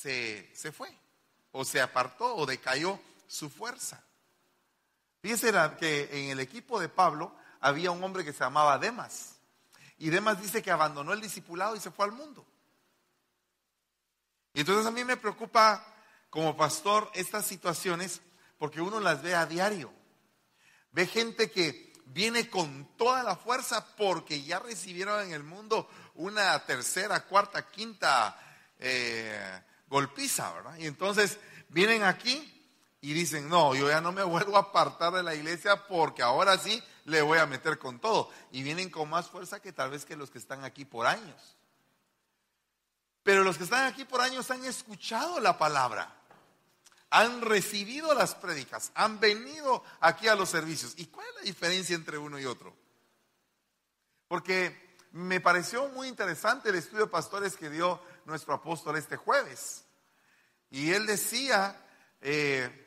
se, se fue, o se apartó, o decayó su fuerza. Fíjense que en el equipo de Pablo había un hombre que se llamaba Demas. Y Demas dice que abandonó el discipulado y se fue al mundo. Y entonces a mí me preocupa como pastor estas situaciones porque uno las ve a diario. Ve gente que viene con toda la fuerza porque ya recibieron en el mundo una tercera, cuarta, quinta eh, golpiza, ¿verdad? Y entonces vienen aquí y dicen, no, yo ya no me vuelvo a apartar de la iglesia porque ahora sí le voy a meter con todo. Y vienen con más fuerza que tal vez que los que están aquí por años. Pero los que están aquí por años han escuchado la palabra, han recibido las prédicas, han venido aquí a los servicios. ¿Y cuál es la diferencia entre uno y otro? Porque me pareció muy interesante el estudio de pastores que dio nuestro apóstol este jueves. Y él decía eh,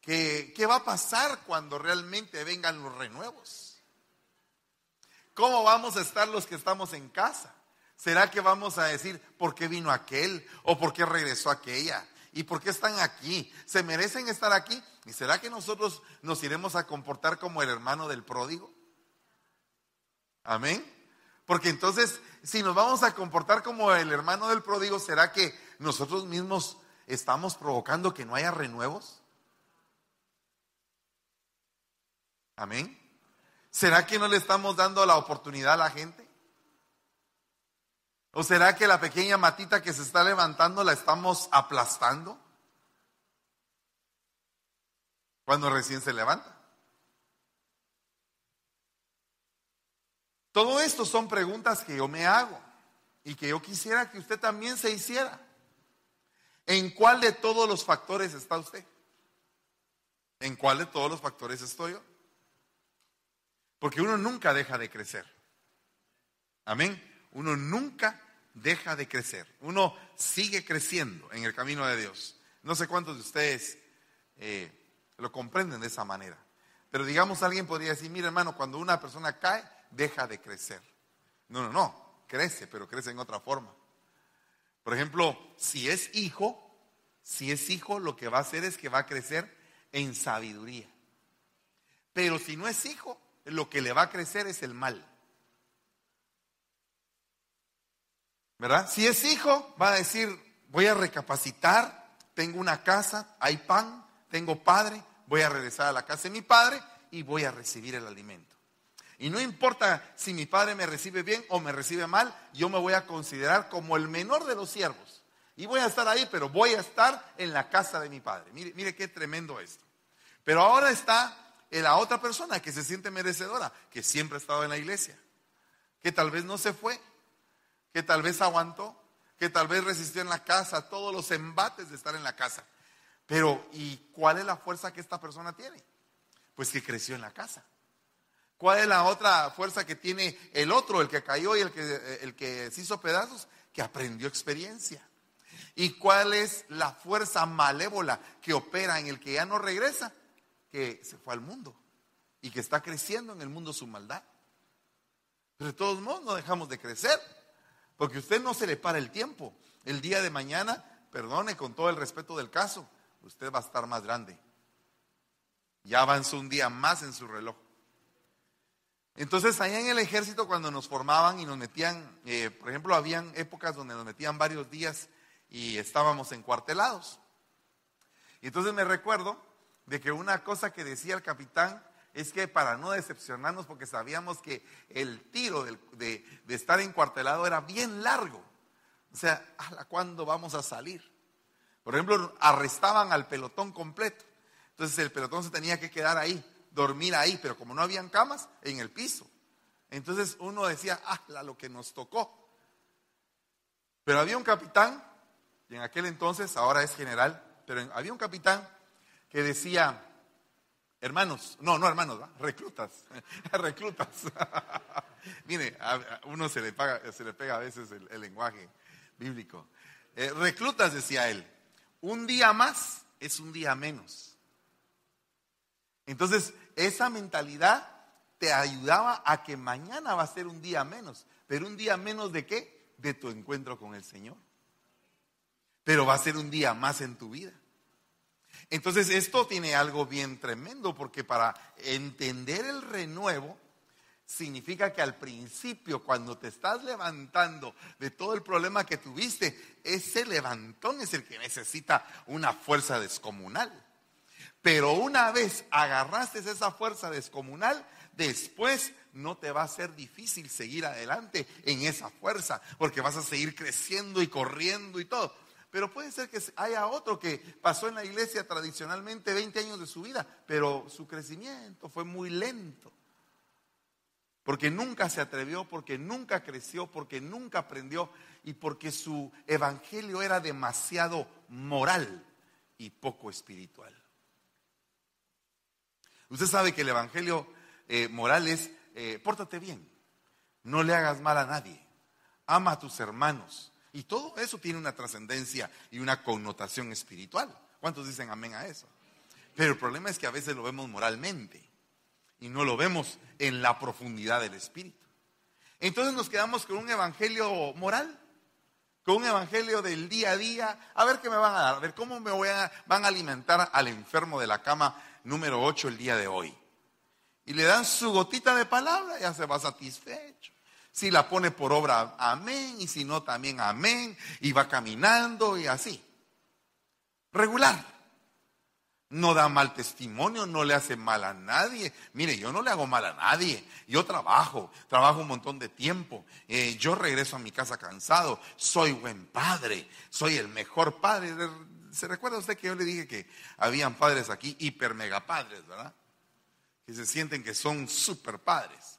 que qué va a pasar cuando realmente vengan los renuevos. ¿Cómo vamos a estar los que estamos en casa? ¿Será que vamos a decir por qué vino aquel o por qué regresó aquella? ¿Y por qué están aquí? ¿Se merecen estar aquí? ¿Y será que nosotros nos iremos a comportar como el hermano del pródigo? Amén. Porque entonces, si nos vamos a comportar como el hermano del pródigo, ¿será que nosotros mismos estamos provocando que no haya renuevos? Amén. ¿Será que no le estamos dando la oportunidad a la gente? ¿O será que la pequeña matita que se está levantando la estamos aplastando? Cuando recién se levanta. Todo esto son preguntas que yo me hago y que yo quisiera que usted también se hiciera. ¿En cuál de todos los factores está usted? ¿En cuál de todos los factores estoy yo? Porque uno nunca deja de crecer. Amén. Uno nunca deja de crecer. Uno sigue creciendo en el camino de Dios. No sé cuántos de ustedes eh, lo comprenden de esa manera. Pero digamos, alguien podría decir, mira hermano, cuando una persona cae, deja de crecer. No, no, no, crece, pero crece en otra forma. Por ejemplo, si es hijo, si es hijo, lo que va a hacer es que va a crecer en sabiduría. Pero si no es hijo, lo que le va a crecer es el mal. ¿Verdad? Si es hijo, va a decir, voy a recapacitar, tengo una casa, hay pan, tengo padre, voy a regresar a la casa de mi padre y voy a recibir el alimento. Y no importa si mi padre me recibe bien o me recibe mal, yo me voy a considerar como el menor de los siervos. Y voy a estar ahí, pero voy a estar en la casa de mi padre. Mire, mire qué tremendo esto. Pero ahora está la otra persona que se siente merecedora, que siempre ha estado en la iglesia, que tal vez no se fue, que tal vez aguantó, que tal vez resistió en la casa, todos los embates de estar en la casa. Pero, ¿y cuál es la fuerza que esta persona tiene? Pues que creció en la casa. ¿Cuál es la otra fuerza que tiene el otro, el que cayó y el que, el que se hizo pedazos? Que aprendió experiencia. ¿Y cuál es la fuerza malévola que opera en el que ya no regresa? que se fue al mundo y que está creciendo en el mundo su maldad. Pero de todos modos no dejamos de crecer, porque usted no se le para el tiempo. El día de mañana, perdone con todo el respeto del caso, usted va a estar más grande. Ya avanzó un día más en su reloj. Entonces, allá en el ejército, cuando nos formaban y nos metían, eh, por ejemplo, habían épocas donde nos metían varios días y estábamos encuartelados. Y entonces me recuerdo de que una cosa que decía el capitán es que para no decepcionarnos, porque sabíamos que el tiro de, estar encuartelado era bien largo. O sea, ¿a cuándo vamos a salir? Por ejemplo, arrestaban al pelotón completo. Entonces el pelotón se tenía que quedar ahí, dormir ahí, pero como no habían camas, en el piso. Entonces uno decía, ah, lo que nos tocó. Pero había un capitán, y en aquel entonces, ahora es general, pero había un capitán que decía, hermanos, no, no hermanos, reclutas, reclutas. Mire, a uno se le, paga, se le pega a veces el, lenguaje bíblico. Eh, reclutas, decía él, un día más es un día menos. Entonces, esa mentalidad te ayudaba a que mañana va a ser un día menos. Pero un día menos de qué? De tu encuentro con el Señor. pero va a ser un día más en tu vida. Entonces esto tiene algo bien tremendo porque para entender el renuevo significa que al principio cuando te estás levantando de todo el problema que tuviste, ese levantón es el que necesita una fuerza descomunal. Pero una vez agarraste esa fuerza descomunal, después no te va a ser difícil seguir adelante en esa fuerza, porque vas a seguir creciendo y corriendo y todo. Pero puede ser que haya otro que pasó en la iglesia tradicionalmente 20 años de su vida, pero su crecimiento fue muy lento. Porque nunca se atrevió, porque nunca creció, porque nunca aprendió y porque su evangelio era demasiado moral y poco espiritual. Usted sabe que el Evangelio eh, moral es, eh, pórtate bien, no le hagas mal a nadie, ama a tus hermanos. Y todo eso tiene una trascendencia y una connotación espiritual. ¿Cuántos dicen amén a eso? Pero el problema es que a veces lo vemos moralmente y no lo vemos en la profundidad del espíritu. Entonces nos quedamos con un evangelio moral, con un evangelio del día a día. A ver qué me van a dar, a ver cómo me voy van a alimentar al enfermo de la cama número 8 el día de hoy. Y le dan su gotita de palabra, ya se va satisfecho. Si la pone por obra, amén, y si no, también amén, y va caminando y así. Regular. No da mal testimonio, no le hace mal a nadie. Mire, yo no le hago mal a nadie. Yo trabajo, trabajo un montón de tiempo. Eh, yo regreso a mi casa cansado. Soy buen padre, soy el mejor padre. ¿Se recuerda usted que yo le dije que habían padres aquí, hiper mega padres, verdad? Que se sienten que son super padres.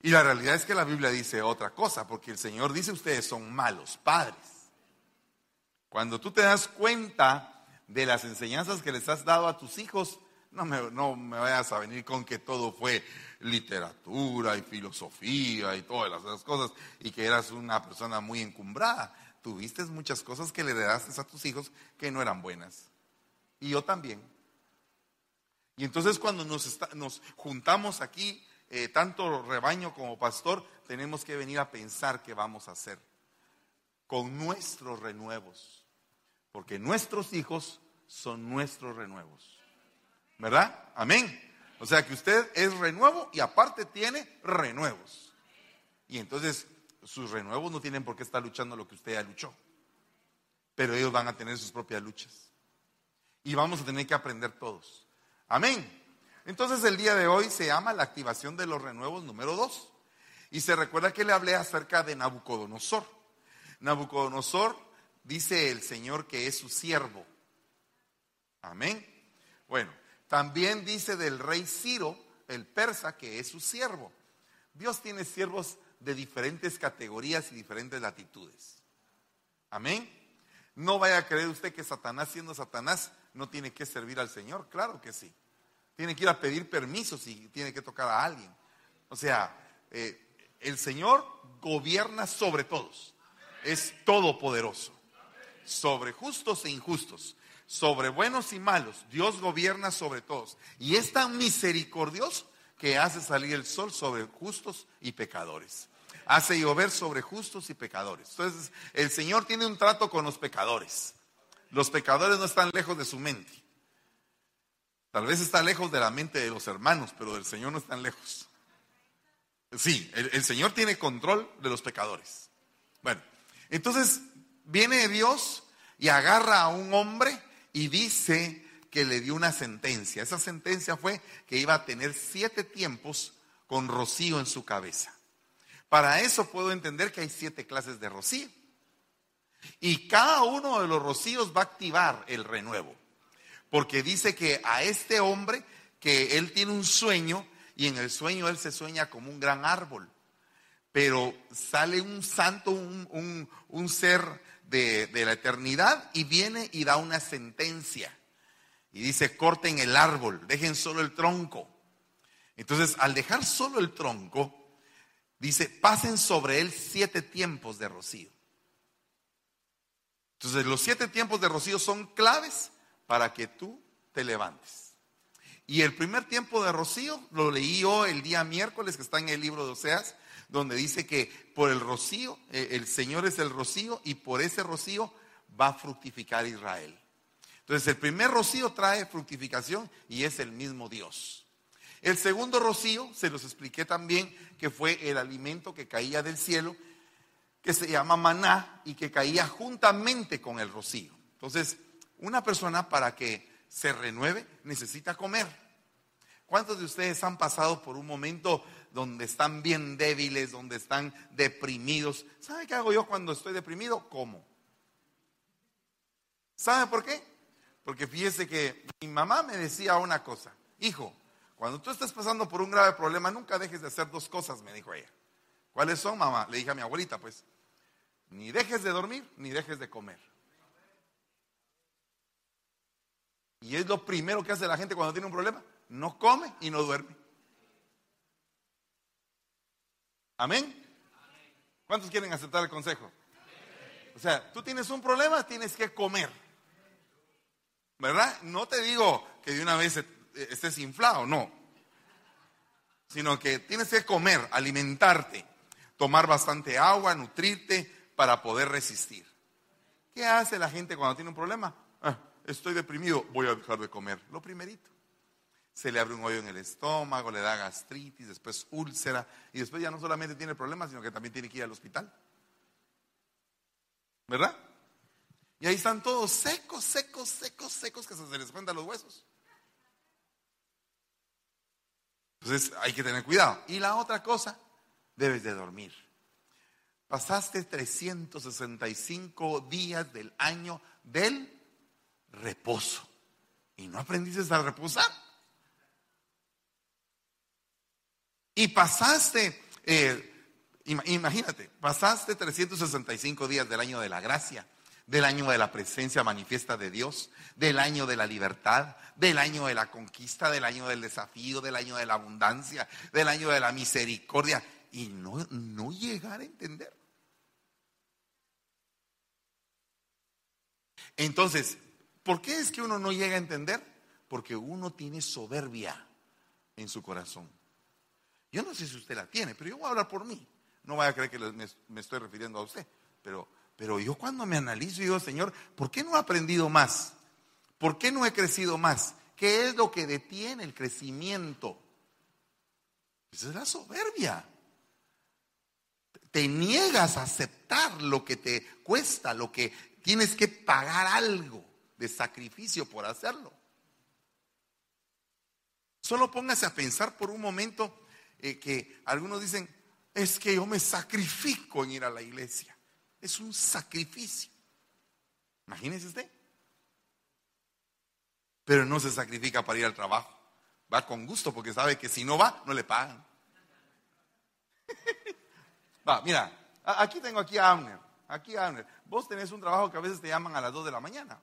Y la realidad es que la Biblia dice otra cosa, porque el Señor dice ustedes son malos padres. Cuando tú te das cuenta de las enseñanzas que les has dado a tus hijos, no me, vayas a venir con que todo fue literatura y filosofía y todas esas cosas y que eras una persona muy encumbrada tuviste muchas cosas que le heredaste a tus hijos que no eran buenas. Y yo también. Y entonces cuando nos, nos juntamos aquí, eh, tanto rebaño como pastor, tenemos que venir a pensar qué vamos a hacer con nuestros renuevos. Porque nuestros hijos son nuestros renuevos. ¿Verdad? Amén. O sea que usted es renuevo y aparte tiene renuevos. Y entonces sus renuevos no tienen por qué estar luchando lo que usted ya luchó. Pero ellos van a tener sus propias luchas. Y vamos a tener que aprender todos. Amén. Entonces el día de hoy se llama la activación de los renuevos número dos. Y se recuerda que le hablé acerca de Nabucodonosor. Nabucodonosor dice el Señor que es su siervo. Amén. Bueno, también dice del rey Ciro, el persa, que es su siervo. Dios tiene siervos de diferentes categorías y diferentes latitudes. Amén. No vaya a creer usted que Satanás, siendo Satanás, no tiene que servir al Señor. Claro que sí. Tiene que ir a pedir permiso si tiene que tocar a alguien. O sea, eh, el Señor gobierna sobre todos. Es todopoderoso. Sobre justos e injustos. Sobre buenos y malos. Dios gobierna sobre todos. Y es tan misericordioso que hace salir el sol sobre justos y pecadores. Hace llover sobre justos y pecadores. Entonces, el Señor tiene un trato con los pecadores. Los pecadores no están lejos de su mente. Tal vez está lejos de la mente de los hermanos, pero del Señor no están lejos. Sí, el, el Señor tiene control de los pecadores. Bueno, entonces viene Dios y agarra a un hombre y dice, que le dio una sentencia. Esa sentencia fue que iba a tener siete tiempos con rocío en su cabeza. Para eso puedo entender que hay siete clases de rocío. Y cada uno de los rocíos va a activar el renuevo. Porque dice que a este hombre, que él tiene un sueño y en el sueño él se sueña como un gran árbol. Pero sale un santo, un, ser de, de la eternidad y viene y da una sentencia. Y dice, corten el árbol, dejen solo el tronco. Entonces, al dejar solo el tronco, dice, pasen sobre él siete tiempos de rocío. Entonces, los siete tiempos de rocío son claves para que tú te levantes. Y el primer tiempo de rocío lo leí yo el día miércoles, que está en el libro de Oseas, donde dice que por el rocío, eh, el Señor es el rocío, y por ese rocío va a fructificar Israel. Entonces el primer rocío trae fructificación y es el mismo Dios. El segundo rocío, se los expliqué también, que fue el alimento que caía del cielo, que se llama maná y que caía juntamente con el rocío. Entonces, una persona para que se renueve necesita comer. ¿Cuántos de ustedes han pasado por un momento donde están bien débiles, donde están deprimidos? ¿Sabe qué hago yo cuando estoy deprimido? Como. ¿Sabe por qué? Porque fíjese que mi mamá me decía una cosa, hijo, cuando tú estés pasando por un grave problema, nunca dejes de hacer dos cosas, me dijo ella. ¿Cuáles son, mamá? Le dije a mi abuelita, pues, ni dejes de dormir, ni dejes de comer. Y es lo primero que hace la gente cuando tiene un problema. No come y no duerme. Amén. ¿Cuántos quieren aceptar el consejo? O sea, tú tienes un problema, tienes que comer. ¿Verdad? No te digo que de una vez eh, estés inflado, no. Sino que tienes que comer, alimentarte, tomar bastante agua, nutrirte para poder resistir. ¿Qué hace la gente cuando tiene un problema? Ah, estoy deprimido, voy a dejar de comer. Lo primerito. Se le abre un hoyo en el estómago, le da gastritis, después úlcera, y después ya no solamente tiene problemas, sino que también tiene que ir al hospital. ¿Verdad? Y ahí están todos secos, secos, secos, secos, que se les cuentan los huesos. Entonces hay que tener cuidado. Y la otra cosa, debes de dormir. Pasaste 365 días del año del reposo. ¿Y no aprendiste a reposar? Y pasaste, eh, imagínate, pasaste 365 días del año de la gracia, del año de la presencia manifiesta de Dios, del año de la libertad, del año de la conquista, del año del desafío, del año de la abundancia, del año de la misericordia, y no, no llegar a entender. Entonces, ¿por qué es que uno no llega a entender? Porque uno tiene soberbia en su corazón. Yo no sé si usted la tiene, pero yo voy a hablar por mí. No vaya a creer que me, estoy refiriendo a usted. Pero, pero yo cuando me analizo y digo, Señor, ¿por qué no he aprendido más? ¿Por qué no he crecido más? ¿Qué es lo que detiene el crecimiento? Esa es la soberbia. Te niegas a aceptar lo que te cuesta, lo que tienes que pagar algo de sacrificio por hacerlo. Solo póngase a pensar por un momento eh, que algunos dicen, es que yo me sacrifico en ir a la iglesia. Es un sacrificio. Imagínese usted pero no se sacrifica para ir al trabajo. Va con gusto porque sabe que si no va, no le pagan. va, mira, aquí tengo aquí a Amner. Aquí a Amner. Vos tenés un trabajo que a veces te llaman a las 2 de la mañana.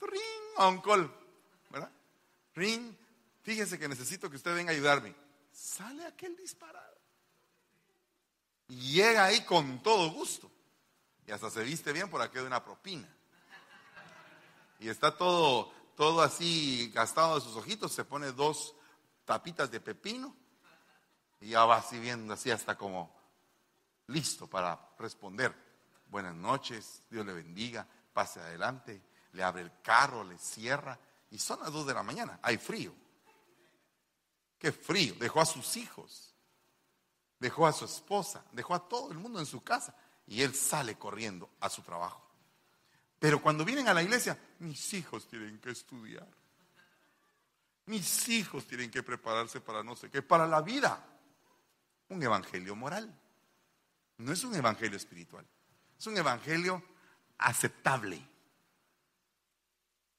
Ring, on call. ¿Verdad? Ring, fíjese que necesito que usted venga a ayudarme. Sale aquel disparado. Y llega ahí con todo gusto. Y hasta se viste bien por aquello de una propina y está todo, todo así gastado de sus ojitos, se pone dos tapitas de pepino y ya va así viendo así hasta como listo para responder. Buenas noches, Dios le bendiga, pase adelante, le abre el carro, le cierra y son las dos de la mañana, hay frío. Qué frío, dejó a sus hijos, dejó a su esposa, dejó a todo el mundo en su casa y él sale corriendo a su trabajo. Pero cuando vienen a la iglesia, mis hijos tienen que estudiar. Mis hijos tienen que prepararse para no sé qué, para la vida. Un evangelio moral. No es un evangelio espiritual. Es un evangelio aceptable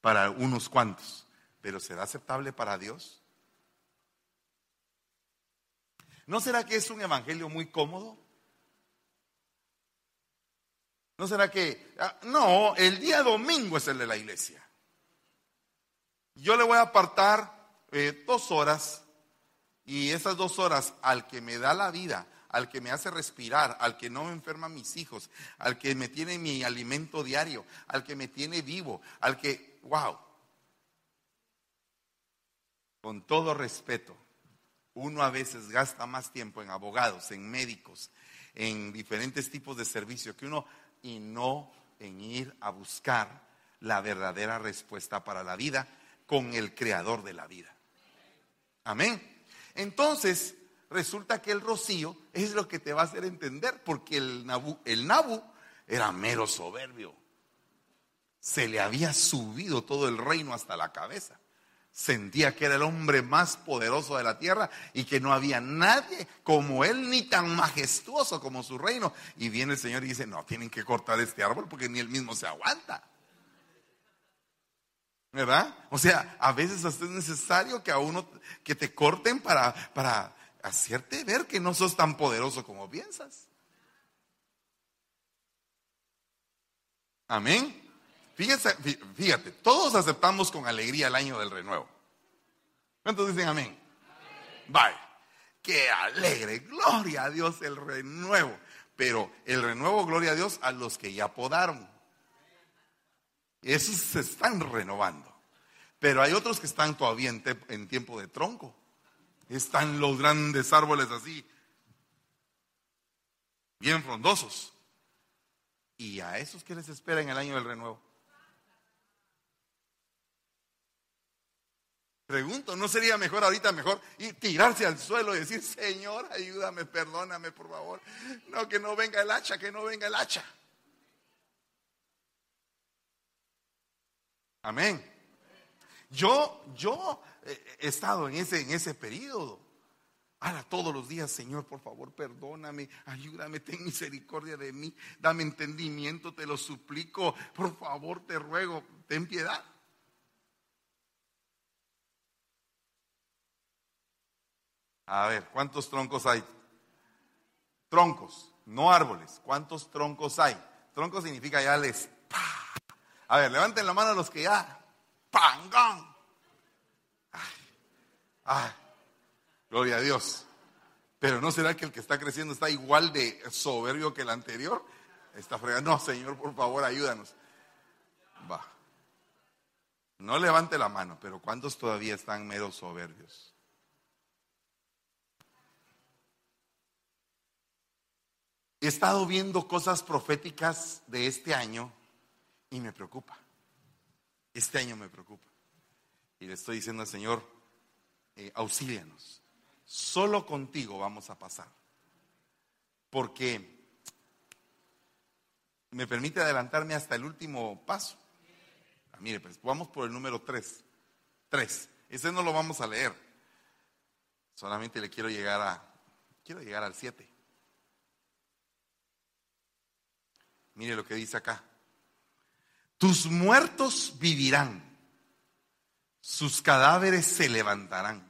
para unos cuantos. Pero ¿será aceptable para Dios? ¿No será que es un evangelio muy cómodo? ¿No será que.? Ah, no, el día domingo es el de la iglesia. Yo le voy a apartar eh, dos horas y esas dos horas al que me da la vida, al que me hace respirar, al que no me enferma mis hijos, al que me tiene mi alimento diario, al que me tiene vivo, al que, wow. Con todo respeto, uno a veces gasta más tiempo en abogados, en médicos, en diferentes tipos de servicios que uno y no en ir a buscar la verdadera respuesta para la vida con el creador de la vida. Amén. Entonces, resulta que el rocío es lo que te va a hacer entender, porque el Nabu, el Nabu era mero soberbio. Se le había subido todo el reino hasta la cabeza. Sentía que era el hombre más poderoso de la tierra y que no había nadie como él ni tan majestuoso como su reino. Y viene el Señor y dice, no, tienen que cortar este árbol porque ni él mismo se aguanta. ¿Verdad? O sea, a veces hasta es necesario que a uno que te corten para, para hacerte ver que no sos tan poderoso como piensas. Amén. Fíjate, fíjate, todos aceptamos con alegría el año del renuevo. ¿Cuántos dicen amén? Vaya, qué alegre, gloria a Dios el renuevo. Pero el renuevo, gloria a Dios, a los que ya podaron. Esos se están renovando. Pero hay otros que están todavía en, tiempo de tronco. Están los grandes árboles así, bien frondosos. ¿Y a esos que les espera en el año del renuevo? Pregunto, ¿no sería mejor ahorita mejor y tirarse al suelo y decir, Señor, ayúdame, perdóname, por favor? No, que no venga el hacha, que no venga el hacha. Amén. Yo, yo he estado en ese, en ese periodo. Ahora todos los días, Señor, por favor, perdóname, ayúdame, ten misericordia de mí, dame entendimiento, te lo suplico, por favor, te ruego, ten piedad. A ver, ¿cuántos troncos hay? Troncos, no árboles. ¿Cuántos troncos hay? Tronco significa ya les a ver, levanten la mano los que ya. ¡Pangón! Ay, gloria a Dios. Pero ¿no será que el que está creciendo está igual de soberbio que el anterior? Está fregando. No, Señor, por favor, ayúdanos. Va. No levante la mano, pero ¿cuántos todavía están medio soberbios? He estado viendo cosas proféticas de este año y me preocupa. Este año me preocupa. Y le estoy diciendo al Señor, eh, auxílianos. Solo contigo vamos a pasar. Porque me permite adelantarme hasta el último paso. Ah, mire, pues vamos por el número 3. 3. Ese no lo vamos a leer. Solamente le quiero llegar a quiero llegar al 7. Mire lo que dice acá. Tus muertos vivirán, sus cadáveres se levantarán.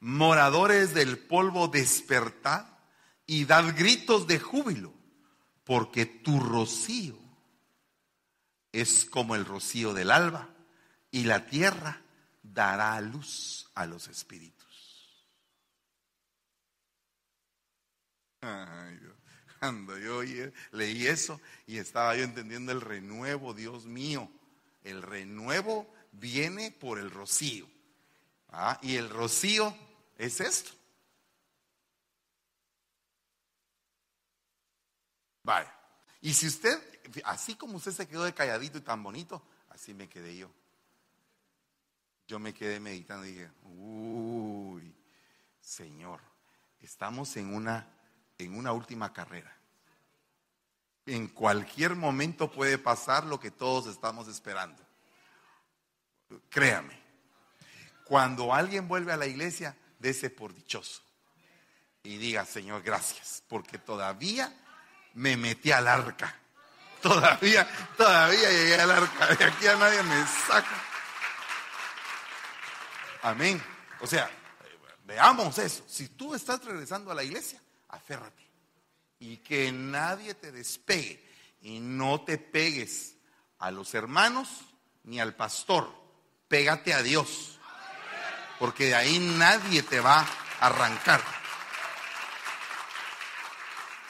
Moradores del polvo despertad y dad gritos de júbilo, porque tu rocío es como el rocío del alba y la tierra dará luz a los espíritus. Ay, Dios. Cuando yo leí eso y estaba yo entendiendo el renuevo, Dios mío, el renuevo viene por el rocío. ¿ah? Y el rocío es esto. Vaya. Y si usted, así como usted se quedó de calladito y tan bonito, así me quedé yo. Yo me quedé meditando y dije, uy, Señor, estamos en una en una última carrera. En cualquier momento puede pasar lo que todos estamos esperando. Créame, cuando alguien vuelve a la iglesia, dese por dichoso. Y diga, Señor, gracias, porque todavía me metí al arca. Todavía, todavía llegué al arca. De aquí a nadie me saca. Amén. O sea, veamos eso. Si tú estás regresando a la iglesia, aférrate. Y que nadie te despegue. Y no te pegues a los hermanos ni al pastor. Pégate a Dios. Porque de ahí nadie te va a arrancar.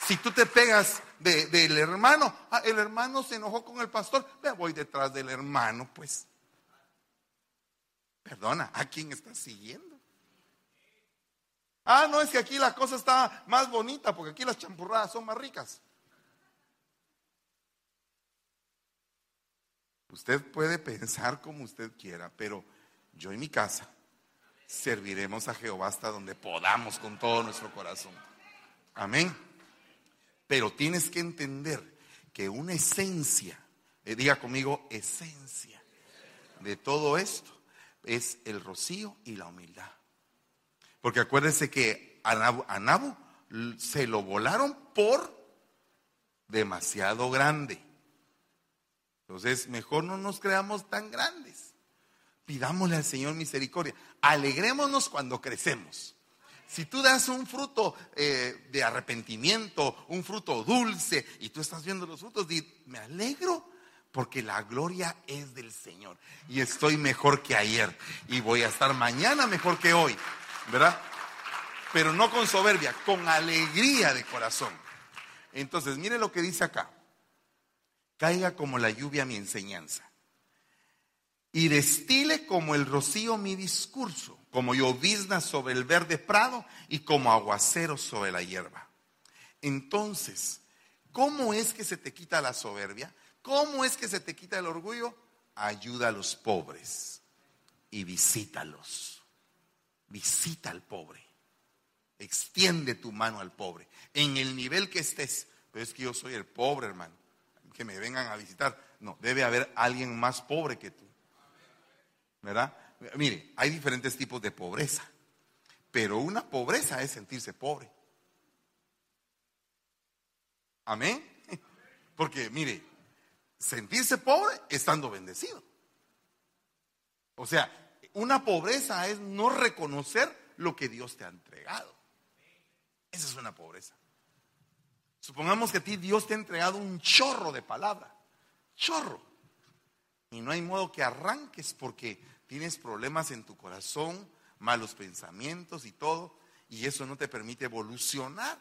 Si tú te pegas del hermano, ah, el hermano se enojó con el pastor, me voy detrás del hermano, pues. Perdona, ¿a quién estás siguiendo? Ah, no, es que aquí la cosa está más bonita porque aquí las champurradas son más ricas. Usted puede pensar como usted quiera, pero yo en mi casa serviremos a Jehová hasta donde podamos con todo nuestro corazón. Amén. Pero tienes que entender que una esencia, eh, diga conmigo, esencia de todo esto es el rocío y la humildad. Porque acuérdese que a Nabu, se lo volaron por demasiado grande. Entonces, mejor no nos creamos tan grandes. Pidámosle al Señor misericordia. Alegrémonos cuando crecemos. Si tú das un fruto eh, de arrepentimiento, un fruto dulce, y tú estás viendo los frutos, me alegro porque la gloria es del Señor. Y estoy mejor que ayer. Y voy a estar mañana mejor que hoy. ¿Verdad? Pero no con soberbia, con alegría de corazón. Entonces, mire lo que dice acá caiga como la lluvia mi enseñanza, y destile como el rocío mi discurso, como llovizna sobre el verde prado y como aguacero sobre la hierba. Entonces, ¿cómo es que se te quita la soberbia? ¿Cómo es que se te quita el orgullo? Ayuda a los pobres y visítalos. Visita al pobre. Extiende tu mano al pobre. En el nivel que estés. Pero es que yo soy el pobre, hermano que me vengan a visitar. No, debe haber alguien más pobre que tú. ¿Verdad? Mire, hay diferentes tipos de pobreza, pero una pobreza es sentirse pobre. Amén. Porque mire, sentirse pobre estando bendecido. O sea, una pobreza es no reconocer lo que Dios te ha entregado. Esa es una pobreza. Supongamos que a ti Dios te ha entregado un chorro de palabra, chorro. Y no hay modo que arranques porque tienes problemas en tu corazón, malos pensamientos y todo, y eso no te permite evolucionar.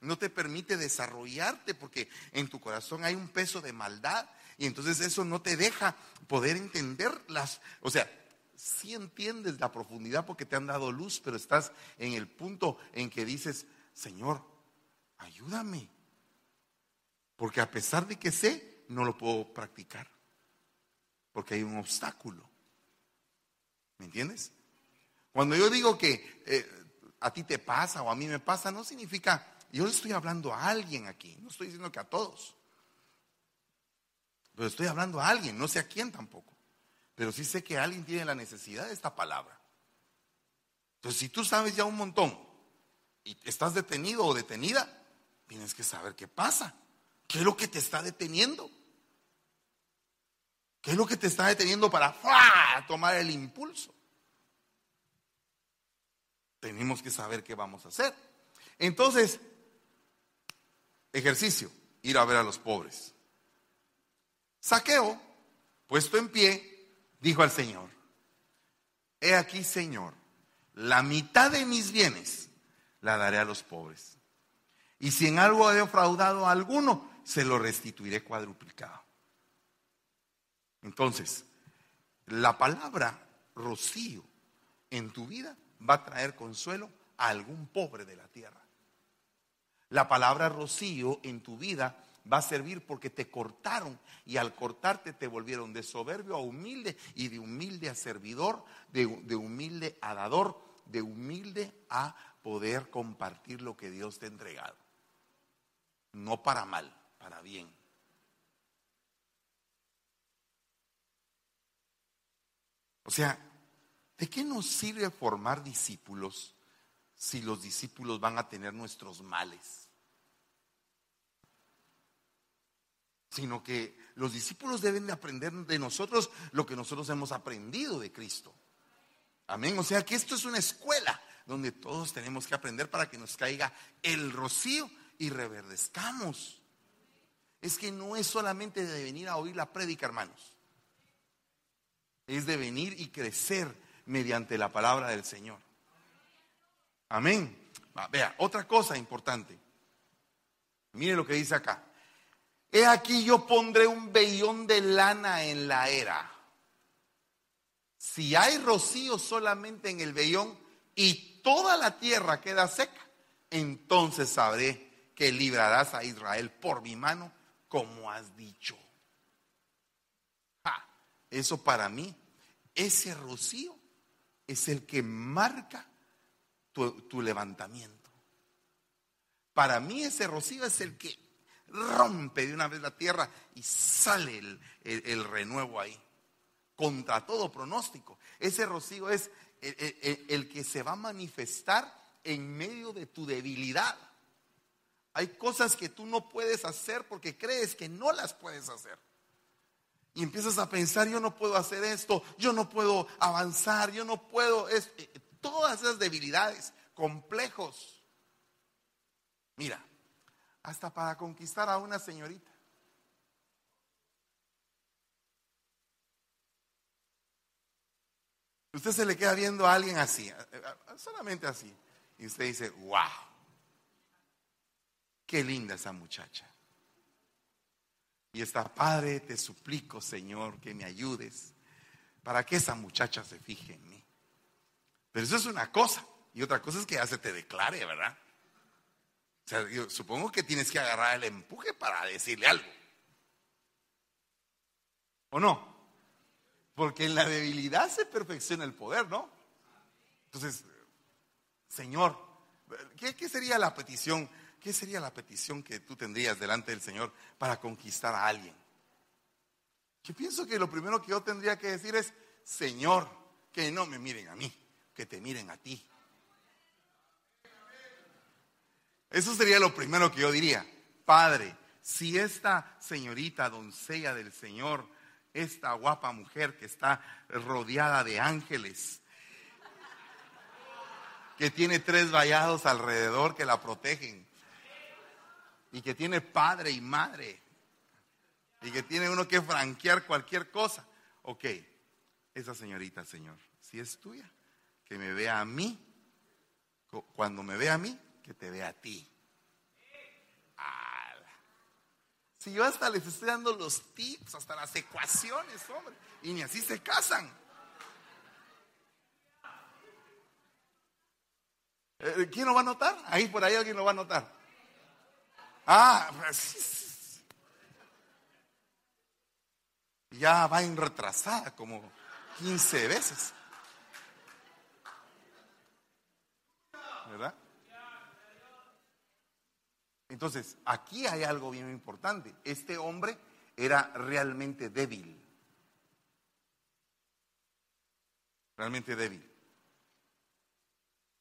No te permite desarrollarte porque en tu corazón hay un peso de maldad y entonces eso no te deja poder entender las, o sea, sí entiendes la profundidad porque te han dado luz, pero estás en el punto en que dices, Señor, ayúdame. Porque a pesar de que sé, no lo puedo practicar. Porque hay un obstáculo. ¿Me entiendes? Cuando yo digo que eh, a ti te pasa o a mí me pasa, no significa, yo le estoy hablando a alguien aquí, no estoy diciendo que a todos. Pero estoy hablando a alguien, no sé a quién tampoco. Pero sí sé que alguien tiene la necesidad de esta palabra. Entonces, si tú sabes ya un montón y estás detenido o detenida, tienes que saber qué pasa. ¿Qué es lo que te está deteniendo? ¿Qué es lo que te está deteniendo para tomar el impulso? Tenemos que saber qué vamos a hacer. Entonces, ejercicio, ir a ver a los pobres. Saqueo, puesto en pie, dijo al Señor, he aquí, Señor, la mitad de mis bienes la daré a los pobres. Y si en algo he defraudado a alguno, se lo restituiré cuadruplicado. Entonces, la palabra rocío en tu vida va a traer consuelo a algún pobre de la tierra. La palabra rocío en tu vida va a servir porque te cortaron y al cortarte te volvieron de soberbio a humilde y de humilde a servidor, de, de humilde a dador, de humilde a poder compartir lo que Dios te ha entregado. No para mal para bien. O sea, ¿de qué nos sirve formar discípulos si los discípulos van a tener nuestros males? Sino que los discípulos deben de aprender de nosotros lo que nosotros hemos aprendido de Cristo. Amén. O sea que esto es una escuela donde todos tenemos que aprender para que nos caiga el rocío y reverdezcamos es que no es solamente de venir a oír la prédica, hermanos. Es de venir y crecer mediante la palabra del Señor. Amén. vea, otra cosa importante. Mire lo que dice acá. He aquí yo pondré un vellón de lana en la era. Si hay rocío solamente en el vellón y toda la tierra queda seca, entonces sabré que librarás a Israel por mi mano como has dicho. Eso para mí, ese rocío es el que marca tu, levantamiento. Para mí ese rocío es el que rompe de una vez la tierra y sale el, renuevo ahí. Contra todo pronóstico. Ese rocío es el que se va a manifestar en medio de tu debilidad. Hay cosas que tú no puedes hacer porque crees que no las puedes hacer. Y empiezas a pensar, yo no puedo hacer esto, yo no puedo avanzar, yo no puedo... Es, eh, todas esas debilidades, complejos. Mira, hasta para conquistar a una señorita. Usted se le queda viendo a alguien así, eh, eh, solamente así. Y usted dice, wow, qué linda esa muchacha. Y está, Padre, te suplico, Señor, que me ayudes para que esa muchacha se fije en mí. Pero eso es una cosa. Y otra cosa es que ya se te declare, ¿verdad? Yo supongo que tienes que agarrar el empuje para decirle algo. ¿O no? Porque en la debilidad se perfecciona el poder, ¿no? Entonces, Señor, ¿qué, sería la petición? ¿Qué sería la petición que tú tendrías delante del Señor para conquistar a alguien? Yo pienso que lo primero que yo tendría que decir es, Señor, que no me miren a mí, que te miren a ti. Eso sería lo primero que yo diría. Padre, si esta señorita doncella del Señor, esta guapa mujer que está rodeada de ángeles, que tiene tres vallados alrededor que la protegen, y que tiene padre y madre, y que tiene uno que franquear cualquier cosa. Ok, esa señorita, Señor, si es tuya, que me vea a mí, cuando me vea a mí, que te vea a ti. Si yo hasta les estoy dando los tips, hasta las ecuaciones, hombre, y ni así se casan. Eh, ¿Quién lo va a notar? Ahí por ahí alguien lo va a notar. Ah, pues, ya va en retrasada como 15 veces. ¿Verdad? Entonces, aquí hay algo bien importante. Este hombre era realmente débil. Realmente débil.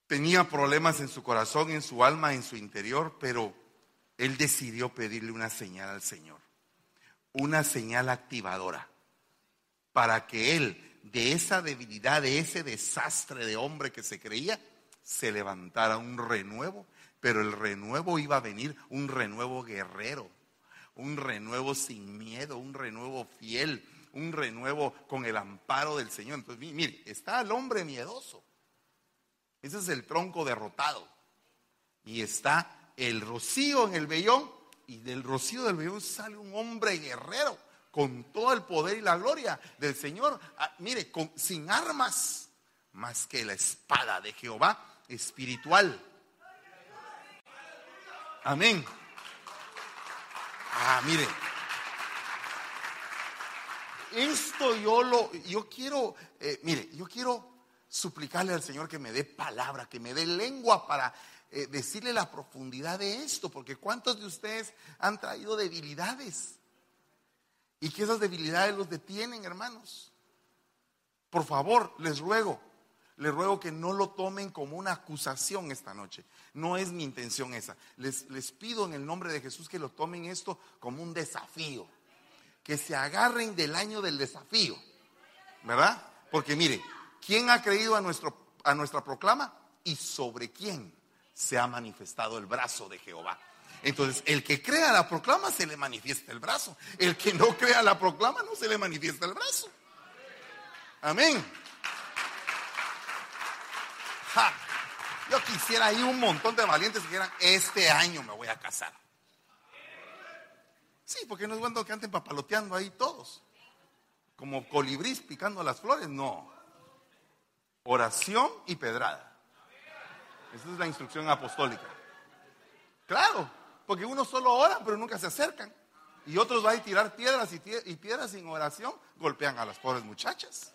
Tenía problemas en su corazón, en su alma, en su interior, pero él decidió pedirle una señal al Señor. Una señal activadora. Para que él, de esa debilidad, de ese desastre de hombre que se creía, se levantara un renuevo pero el renuevo iba a venir, un renuevo guerrero, un renuevo sin miedo, un renuevo fiel, un renuevo con el amparo del Señor. Entonces, mire, está el hombre miedoso. Ese es el tronco derrotado. Y está el rocío en el vellón. Y del rocío del vellón sale un hombre guerrero con todo el poder y la gloria del Señor. Ah, mire, sin armas más que la espada de Jehová espiritual Amén. Ah, mire. Esto yo lo, yo quiero, eh, mire, yo quiero suplicarle al Señor que me dé palabra, que me dé lengua para eh, decirle la profundidad de esto, porque ¿cuántos de ustedes han traído debilidades? Y que esas debilidades los detienen, hermanos. Por favor, les ruego, les ruego que no lo tomen como una acusación esta noche. No es mi intención esa. Les, les pido en el nombre de Jesús que lo tomen esto como un desafío. Que se agarren del año del desafío. ¿Verdad? Porque mire, ¿quién ha creído a, nuestro, a nuestra proclama? Y sobre quién se ha manifestado el brazo de Jehová. Entonces, el que crea la proclama se le manifiesta el brazo. El que no crea la proclama no se le manifiesta el brazo. Amén. Yo quisiera ahí un montón de valientes que dijeran, este año me voy a casar. Sí, porque no es bueno que anden papaloteando ahí todos. Como colibrís picando las flores, no. Oración y pedrada. Esa es la instrucción apostólica. Claro, porque uno solo ora, pero nunca se acercan. Y otros van a tirar piedras y, y piedras sin oración golpean a las pobres muchachas.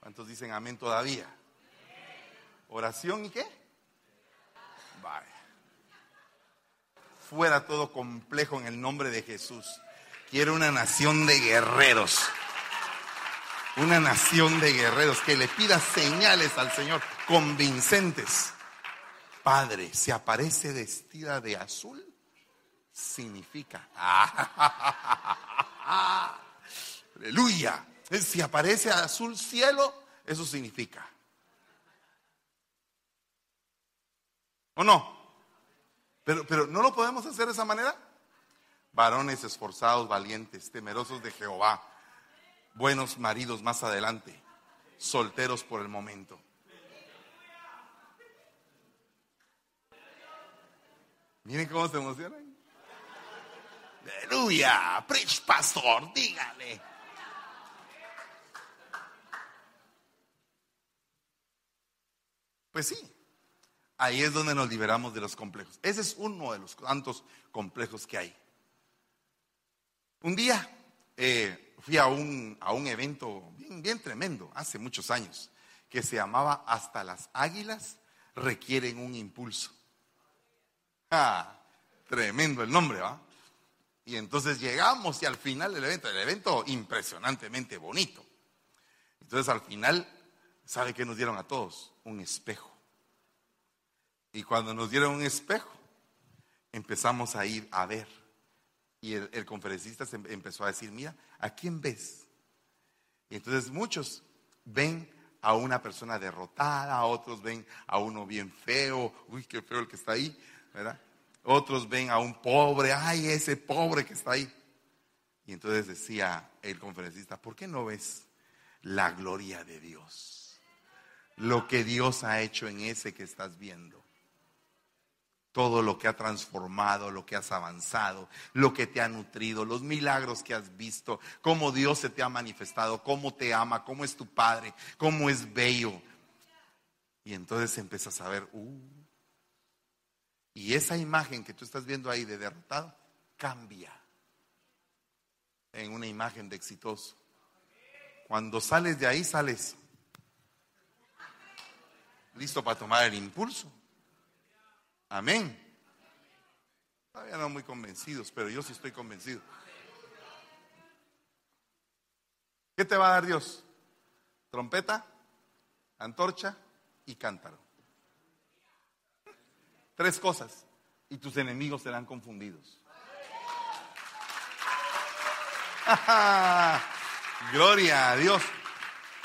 ¿Cuántos dicen amén todavía? ¿Oración y qué? Vaya. Fuera todo complejo en el nombre de Jesús. Quiero una nación de guerreros. Una nación de guerreros que le pida señales al Señor convincentes. Padre, se aparece vestida de azul, significa. Aleluya. Si aparece azul cielo, eso significa. ¿O no? Pero, pero ¿no lo podemos hacer de esa manera? Varones esforzados, valientes, temerosos de Jehová, buenos maridos más adelante, solteros por el momento. Miren cómo se emocionan. Aleluya, preach pastor, dígale. Pues sí, ahí es donde nos liberamos de los complejos. Ese es uno de los tantos complejos que hay. Un día eh, fui a un, a un evento bien, bien tremendo, hace muchos años, que se llamaba Hasta las águilas requieren un impulso. Ah, tremendo el nombre, ¿va? Y entonces llegamos y al final del evento, el evento impresionantemente bonito. Entonces al final ¿Sabe qué nos dieron a todos? Un espejo. Y cuando nos dieron un espejo, empezamos a ir a ver. Y el, conferencista empezó a decir, mira, ¿a quién ves? Y entonces muchos ven a una persona derrotada, otros ven a uno bien feo, uy, qué feo el que está ahí, ¿verdad? Otros ven a un pobre, ay, ese pobre que está ahí. Y entonces decía el conferencista, ¿por qué no ves la gloria de Dios? lo que Dios ha hecho en ese que estás viendo. Todo lo que ha transformado, lo que has avanzado, lo que te ha nutrido, los milagros que has visto, cómo Dios se te ha manifestado, cómo te ama, cómo es tu Padre, cómo es bello. Y entonces empiezas a ver, uh, y esa imagen que tú estás viendo ahí de derrotado cambia en una imagen de exitoso. Cuando sales de ahí, sales listo para tomar el impulso. Amén. Todavía no muy convencidos, pero yo sí estoy convencido. ¿Qué te va a dar Dios? Trompeta, antorcha y cántaro. Tres cosas y tus enemigos serán confundidos. Gloria a Dios.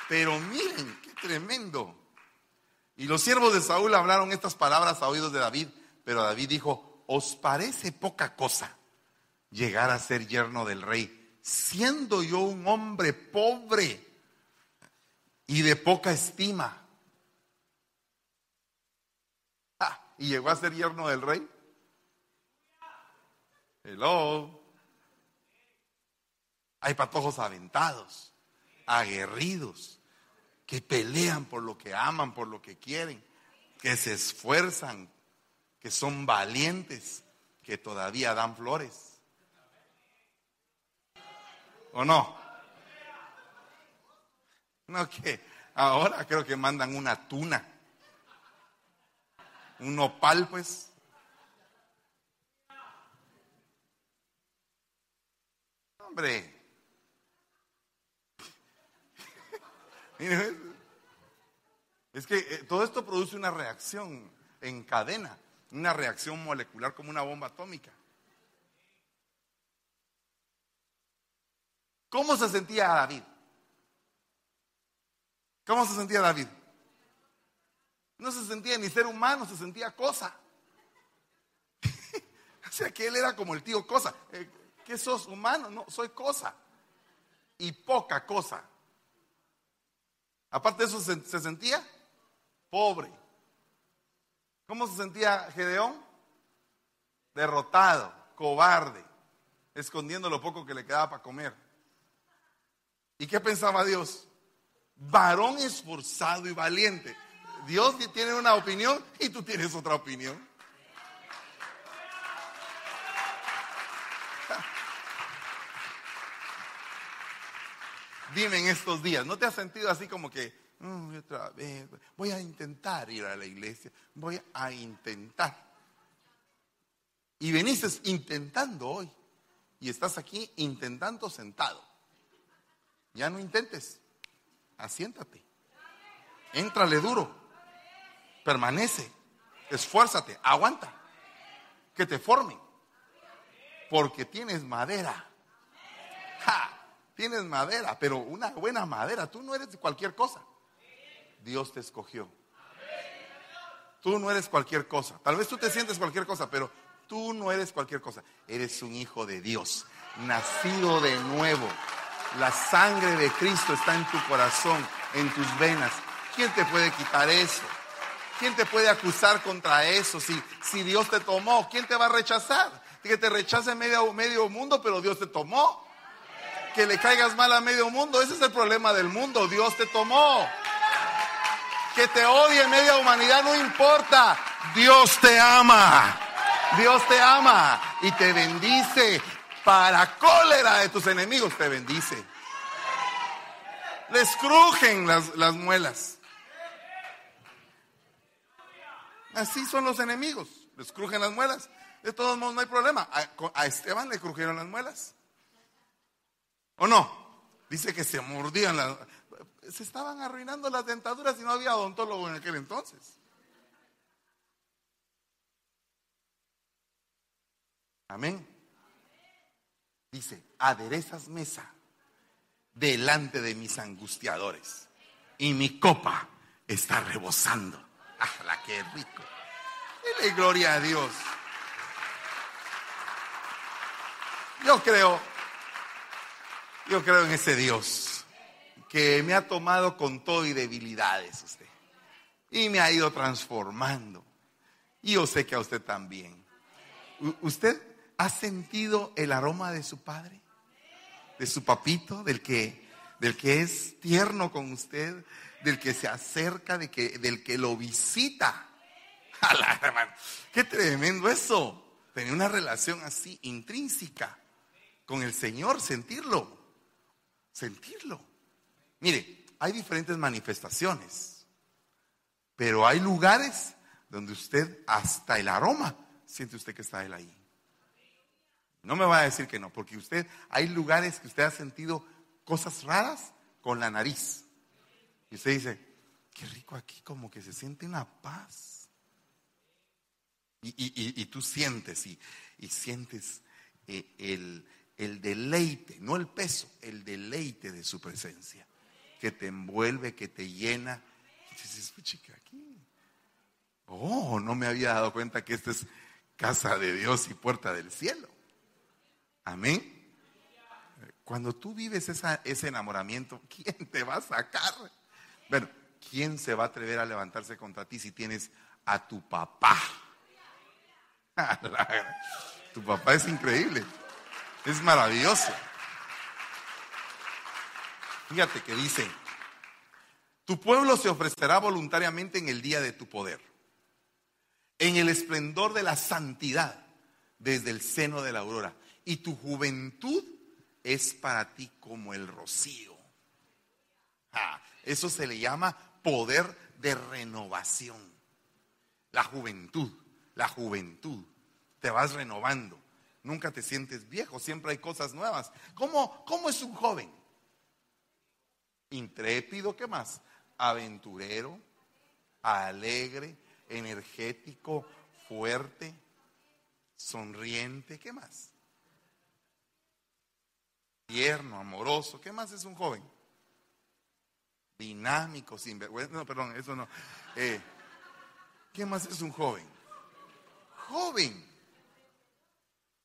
Pero miren, qué tremendo. Y los siervos de Saúl hablaron estas palabras a oídos de David, pero David dijo, ¿os parece poca cosa llegar a ser yerno del rey, siendo yo un hombre pobre y de poca estima? Ah, ¿Y llegó a ser yerno del rey? Hello. Hay patojos aventados, aguerridos que pelean por lo que aman, por lo que quieren, que se esfuerzan, que son valientes, que todavía dan flores. ¿O no? No, que ahora creo que mandan una tuna, un opal, pues. Hombre, Es que eh, todo esto produce una reacción en cadena, una reacción molecular como una bomba atómica. ¿Cómo se sentía David? ¿Cómo se sentía David? No se sentía ni ser humano, se sentía cosa. o sea que él era como el tío cosa. Eh, ¿Qué sos humano? No, soy cosa. Y poca cosa. Aparte de eso, se, sentía pobre. ¿Cómo se sentía Gedeón? Derrotado, cobarde, escondiendo lo poco que le quedaba para comer. ¿Y qué pensaba Dios? Varón esforzado y valiente. Dios tiene una opinión y tú tienes otra opinión. Dime en estos días, ¿no te has sentido así como que, mm, otra vez, voy a intentar ir a la iglesia, voy a intentar? Y veniste intentando hoy y estás aquí intentando sentado. Ya no intentes, asiéntate, éntrale duro, permanece, esfuérzate, aguanta, que te formen, porque tienes madera. Tienes madera, pero una buena madera. Tú no eres cualquier cosa. Dios te escogió. Tú no eres cualquier cosa. Tal vez tú te sientes cualquier cosa, pero tú no eres cualquier cosa. Eres un hijo de Dios, nacido de nuevo. La sangre de Cristo está en tu corazón, en tus venas. ¿Quién te puede quitar eso? ¿Quién te puede acusar contra eso? Si, si Dios te tomó, ¿quién te va a rechazar? Que te rechace medio, medio mundo, pero Dios te tomó que le caigas mal a medio mundo. Ese es el problema del mundo. Dios te tomó. Que te odie media humanidad no importa. Dios te ama. Dios te ama y te bendice. Para cólera de tus enemigos te bendice. Les crujen las, las muelas. Así son los enemigos. Les crujen las muelas. De todos modos no hay problema. A, Esteban le crujieron las muelas. ¿O no? Dice que se mordían las... Se estaban arruinando las dentaduras y no había odontólogo en aquel entonces. Amén. Dice, aderezas mesa delante de mis angustiadores y mi copa está rebosando. ¡Ah, que rico! Dile gloria a Dios. Yo creo yo creo en ese Dios que me ha tomado con todo y debilidades usted. Y me ha ido transformando. Y yo sé que a usted también. ¿Usted ha sentido el aroma de su padre? De su papito, del que, del que es tierno con usted, del que se acerca, de que, del que lo visita. Qué tremendo eso. Tener una relación así intrínseca con el Señor, sentirlo sentirlo. Mire, hay diferentes manifestaciones, pero hay lugares donde usted hasta el aroma siente usted que está él ahí. No me va a decir que no, porque usted hay lugares que usted ha sentido cosas raras con la nariz. Y usted dice, qué rico aquí, como que se siente una paz. Y, tú sientes y, sientes eh, el, el deleite, no el peso, el deleite de su presencia, que te envuelve, que te llena. Dices, chica, aquí. Oh, no me había dado cuenta que esta es casa de Dios y puerta del cielo. Amén. Cuando tú vives ese enamoramiento, ¿quién te va a sacar? Bueno, ¿quién se va a atrever a levantarse contra ti si tienes a tu papá? tu papá es increíble. Es maravilloso. Fíjate que dice, tu pueblo se ofrecerá voluntariamente en el día de tu poder, en el esplendor de la santidad desde el seno de la aurora, y tu juventud es para ti como el rocío. Ah, eso se le llama poder de renovación. La juventud, la juventud, te vas renovando. Nunca te sientes viejo, siempre hay cosas nuevas. ¿Cómo, cómo es un joven? Intrépido, ¿qué más? Aventurero, alegre, energético, fuerte, sonriente, ¿qué más? Tierno, amoroso, ¿qué más es un joven? Dinámico, sin vergüenza, no, perdón, eso no. Eh, ¿Qué más es un joven? Joven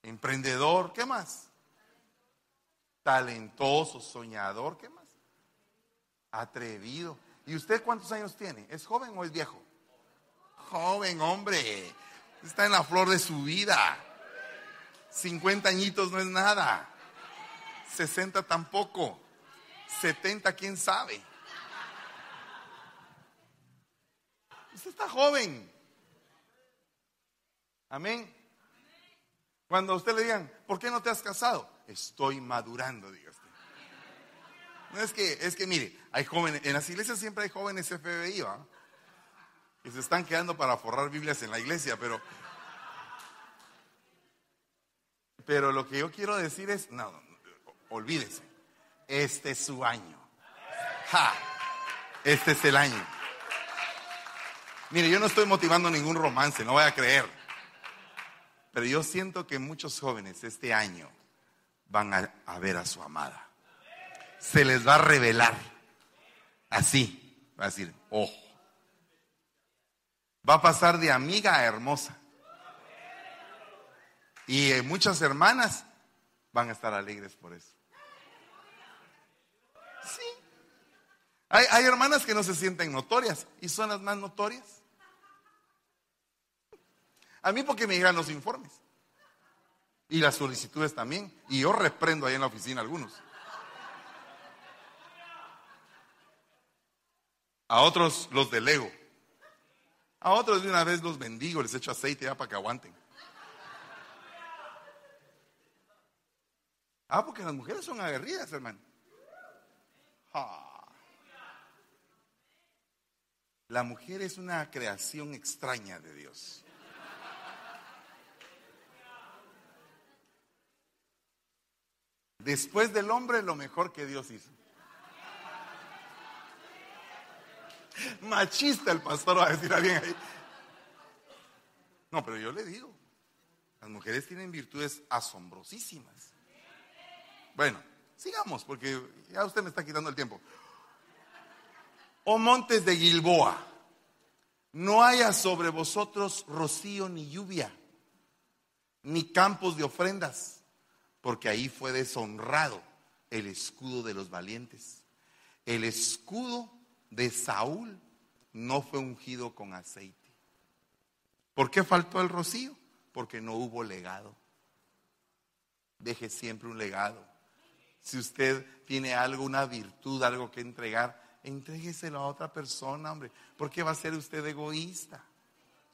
emprendedor, ¿qué más? Talentoso, soñador, ¿qué más? Atrevido. ¿Y usted cuántos años tiene? ¿Es joven o es viejo? Joven, hombre. Está en la flor de su vida. 50 añitos no es nada. 60 tampoco. 70, quién sabe. Usted está joven. Amén. Cuando a usted le digan, ¿por qué no te has casado? Estoy madurando, diga usted. No es que, es que mire, hay jóvenes, en las iglesias siempre hay jóvenes FBI, ¿va? Que se están quedando para forrar Biblias en la iglesia, pero. Pero lo que yo quiero decir es, no, no olvídese, este es su año. Ja, este es el año. Mire, yo no estoy motivando ningún romance, no voy a creer. Pero yo siento que muchos jóvenes este año van a, ver a su amada. Se les va a revelar. Así. Va a decir, ojo. Va a pasar de amiga a hermosa. Y eh, muchas hermanas van a estar alegres por eso. Sí. Hay, hay, hermanas que no se sienten notorias y son las más notorias. A mí porque me llegan los informes. Y las solicitudes también. Y yo reprendo ahí en la oficina algunos. A otros los delego. A otros de una vez los bendigo, les echo aceite ya para que aguanten. Ah, porque las mujeres son aguerridas, hermano. La mujer es una creación extraña de Dios. Después del hombre, lo mejor que Dios hizo. Machista el pastor va a decir a alguien ahí. No, pero yo le digo, las mujeres tienen virtudes asombrosísimas. Bueno, sigamos, porque ya usted me está quitando el tiempo. Oh montes de Gilboa, no haya sobre vosotros rocío ni lluvia, ni campos de ofrendas porque ahí fue deshonrado el escudo de los valientes. El escudo de Saúl no fue ungido con aceite. ¿Por qué faltó el rocío? Porque no hubo legado. Deje siempre un legado. Si usted tiene algo, una virtud, algo que entregar, entrégueselo a otra persona, hombre. ¿Por qué va a ser usted egoísta?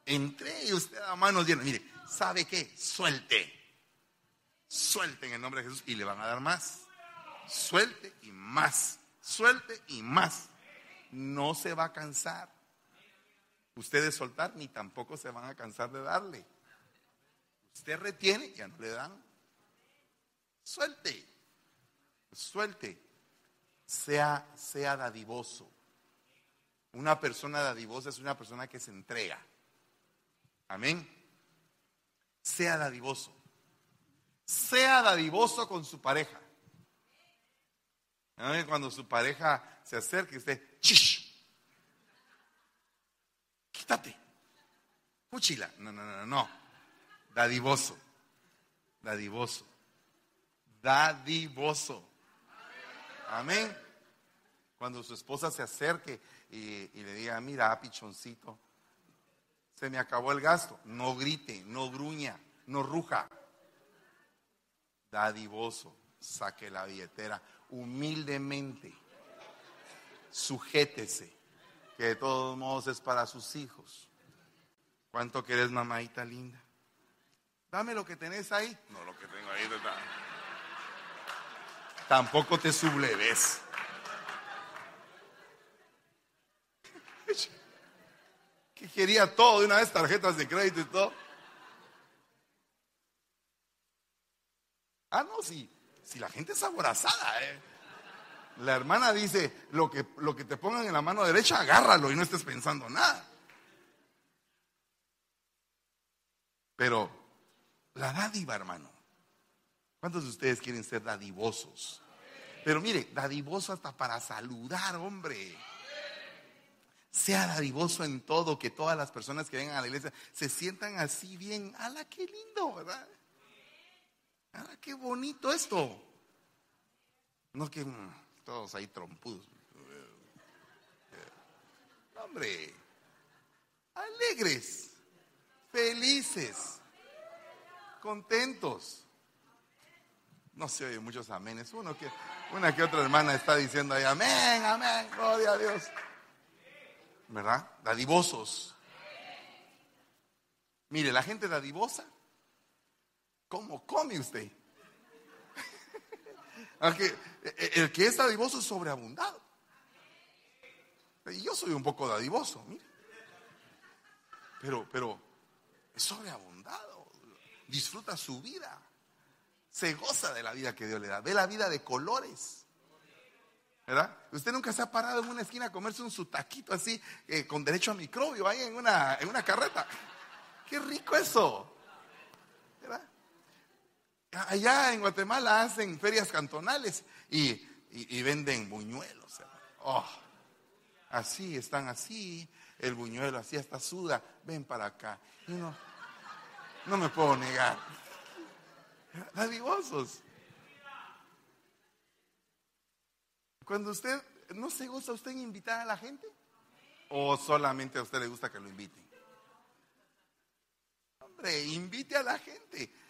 Entregue usted a manos llenas. Mire, ¿sabe qué? Suelte. Suelte en el nombre de Jesús y le van a dar más. Suelte y más. Suelte y más. No se va a cansar. Usted de soltar ni tampoco se van a cansar de darle. Usted retiene, ya no le dan. Suelte. Suelte. Sea, sea dadivoso. Una persona dadivosa es una persona que se entrega. Amén. Sea dadivoso sea dadivoso con su pareja. Cuando su pareja se acerque, usted, ¡chish! Quítate. Fuchila. No, no, no, no. Dadivoso. Dadivoso. Dadivoso. Amén. Cuando su esposa se acerque y, y le diga, mira, pichoncito, se me acabó el gasto. No grite, no gruña, no ruja dadivoso, saque la billetera humildemente, sujétese, que de todos modos es para sus hijos. ¿Cuánto querés, mamadita linda? Dame lo que tenés ahí. No, lo que tengo ahí. Tampoco te subleves. Que quería todo de una vez, tarjetas de crédito y todo. Ah, no, si, si la gente es aborazada, ¿eh? La hermana dice, lo que, lo que te pongan en la mano derecha, agárralo y no estés pensando nada. Pero la dádiva, hermano. ¿Cuántos de ustedes quieren ser dadivosos? Pero mire, dadivoso hasta para saludar, hombre. Sea dadivoso en todo, que todas las personas que vengan a la iglesia se sientan así bien. ¡Hala, qué lindo, verdad! Qué bonito esto. No que mm, todos ahí trompudos. Hombre, alegres, felices, contentos. No se oye muchos amenes. Una que otra hermana está diciendo ahí, amén, amén, gloria a Dios. ¿Verdad? Dadivosos. Mire, la gente dadivosa ¿Cómo come usted? Aunque el que es dadivoso es sobreabundado. Y yo soy un poco dadivoso, mire. Pero, pero es sobreabundado. Disfruta su vida. Se goza de la vida que Dios le da. Ve la vida de colores. ¿Verdad? Usted nunca se ha parado en una esquina a comerse un sutaquito así, eh, con derecho a microbio, ahí en una, en una carreta. Qué rico eso. Allá en Guatemala hacen ferias cantonales y, venden buñuelos. Oh, así, están así, el buñuelo así hasta suda. Ven para acá. Y no, no me puedo negar. Dadivosos. Cuando usted, ¿no se gusta usted invitar a la gente? ¿O solamente a usted le gusta que lo inviten? Hombre, invite a la gente.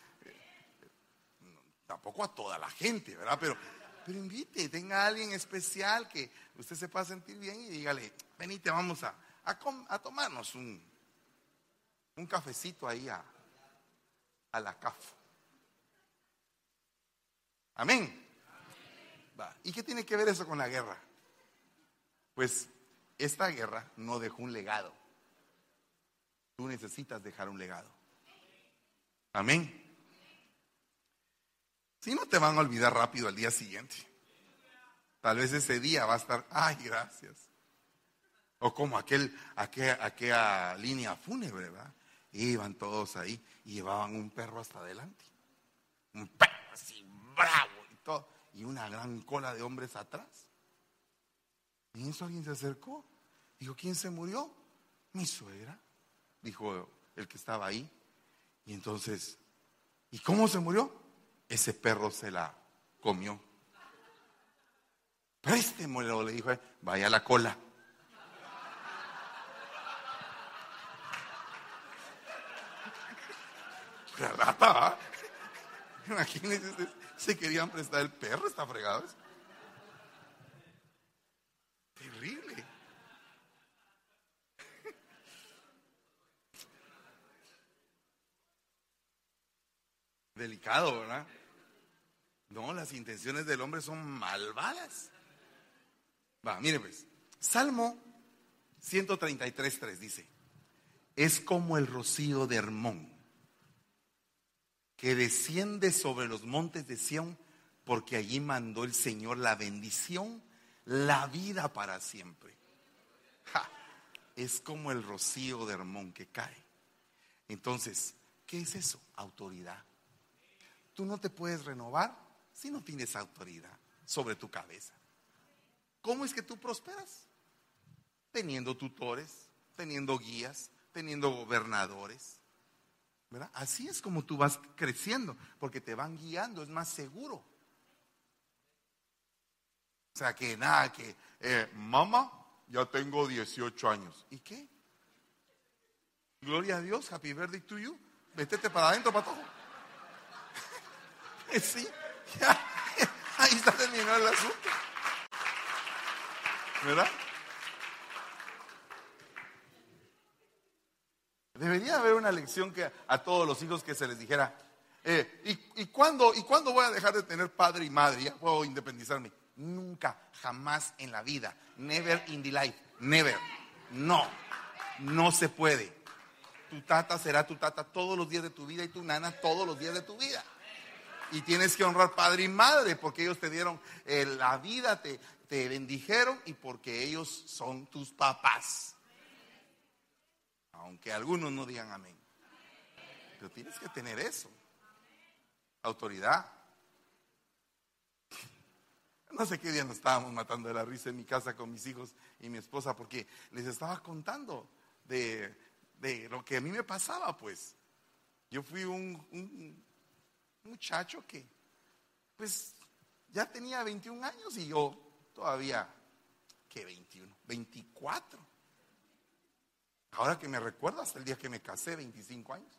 Tampoco a toda la gente, ¿verdad? Pero, pero invite, tenga a alguien especial que usted se pueda sentir bien y dígale, venite, vamos a, a, tomarnos un, un cafecito ahí a, a la CAF. Amén. ¿Y qué tiene que ver eso con la guerra? Pues esta guerra no dejó un legado. Tú necesitas dejar un legado. Amén. Si no te van a olvidar rápido al día siguiente. Tal vez ese día va a estar, ay, gracias. O como aquel, aquella, aquella línea fúnebre, ¿verdad? Iban todos ahí y llevaban un perro hasta adelante. Un perro así, bravo y todo y una gran cola de hombres atrás. Y eso alguien se acercó. Dijo, ¿quién se murió? Mi suegra, dijo el que estaba ahí. Y entonces, ¿y cómo se murió? Ese perro se la comió. Préstemelo, le dijo, vaya a la cola. La rata, Imagínense se querían prestar el perro, está fregado. Terrible. Delicado, ¿verdad? No, las intenciones del hombre son malvadas. Va, mire pues. Salmo 133.3 dice, es como el rocío de Hermón que desciende sobre los montes de Sión, porque allí mandó el Señor la bendición, la vida para siempre. es como el rocío de Hermón que cae. Entonces, ¿qué es eso? Autoridad. Tú no te puedes renovar si no tienes autoridad sobre tu cabeza. ¿Cómo es que tú prosperas? Teniendo tutores, teniendo guías, teniendo gobernadores, Así es como tú vas creciendo, porque te van guiando, es más seguro. O sea, que nada, que, eh, mamá, ya tengo 18 años. ¿Y qué? Gloria a Dios, happy birthday to you. Vétete para adentro, todo. sí, ahí está terminado el asunto. ¿Verdad? Debería haber una lección que a todos los hijos que se les dijera, eh, ¿y, ¿y cuándo voy a dejar de tener padre y madre? Ya puedo independizarme. Nunca, jamás en la vida. Never in the life. Never. No. No se puede. Tu tata será tu tata todos los días de tu vida y tu nana todos los días de tu vida. Y tienes que honrar padre y madre porque ellos te dieron eh, la vida, te, bendijeron y porque ellos son tus papás aunque algunos no digan amén. Pero tienes que tener eso. Autoridad. No sé qué día nos estábamos matando de la risa en mi casa con mis hijos y mi esposa porque les estaba contando de, lo que a mí me pasaba, pues. Yo fui un muchacho que, pues, ya tenía 21 años y yo todavía, ¿qué 21? 24. Ahora que me recuerdo hasta el día que me casé, 25 años.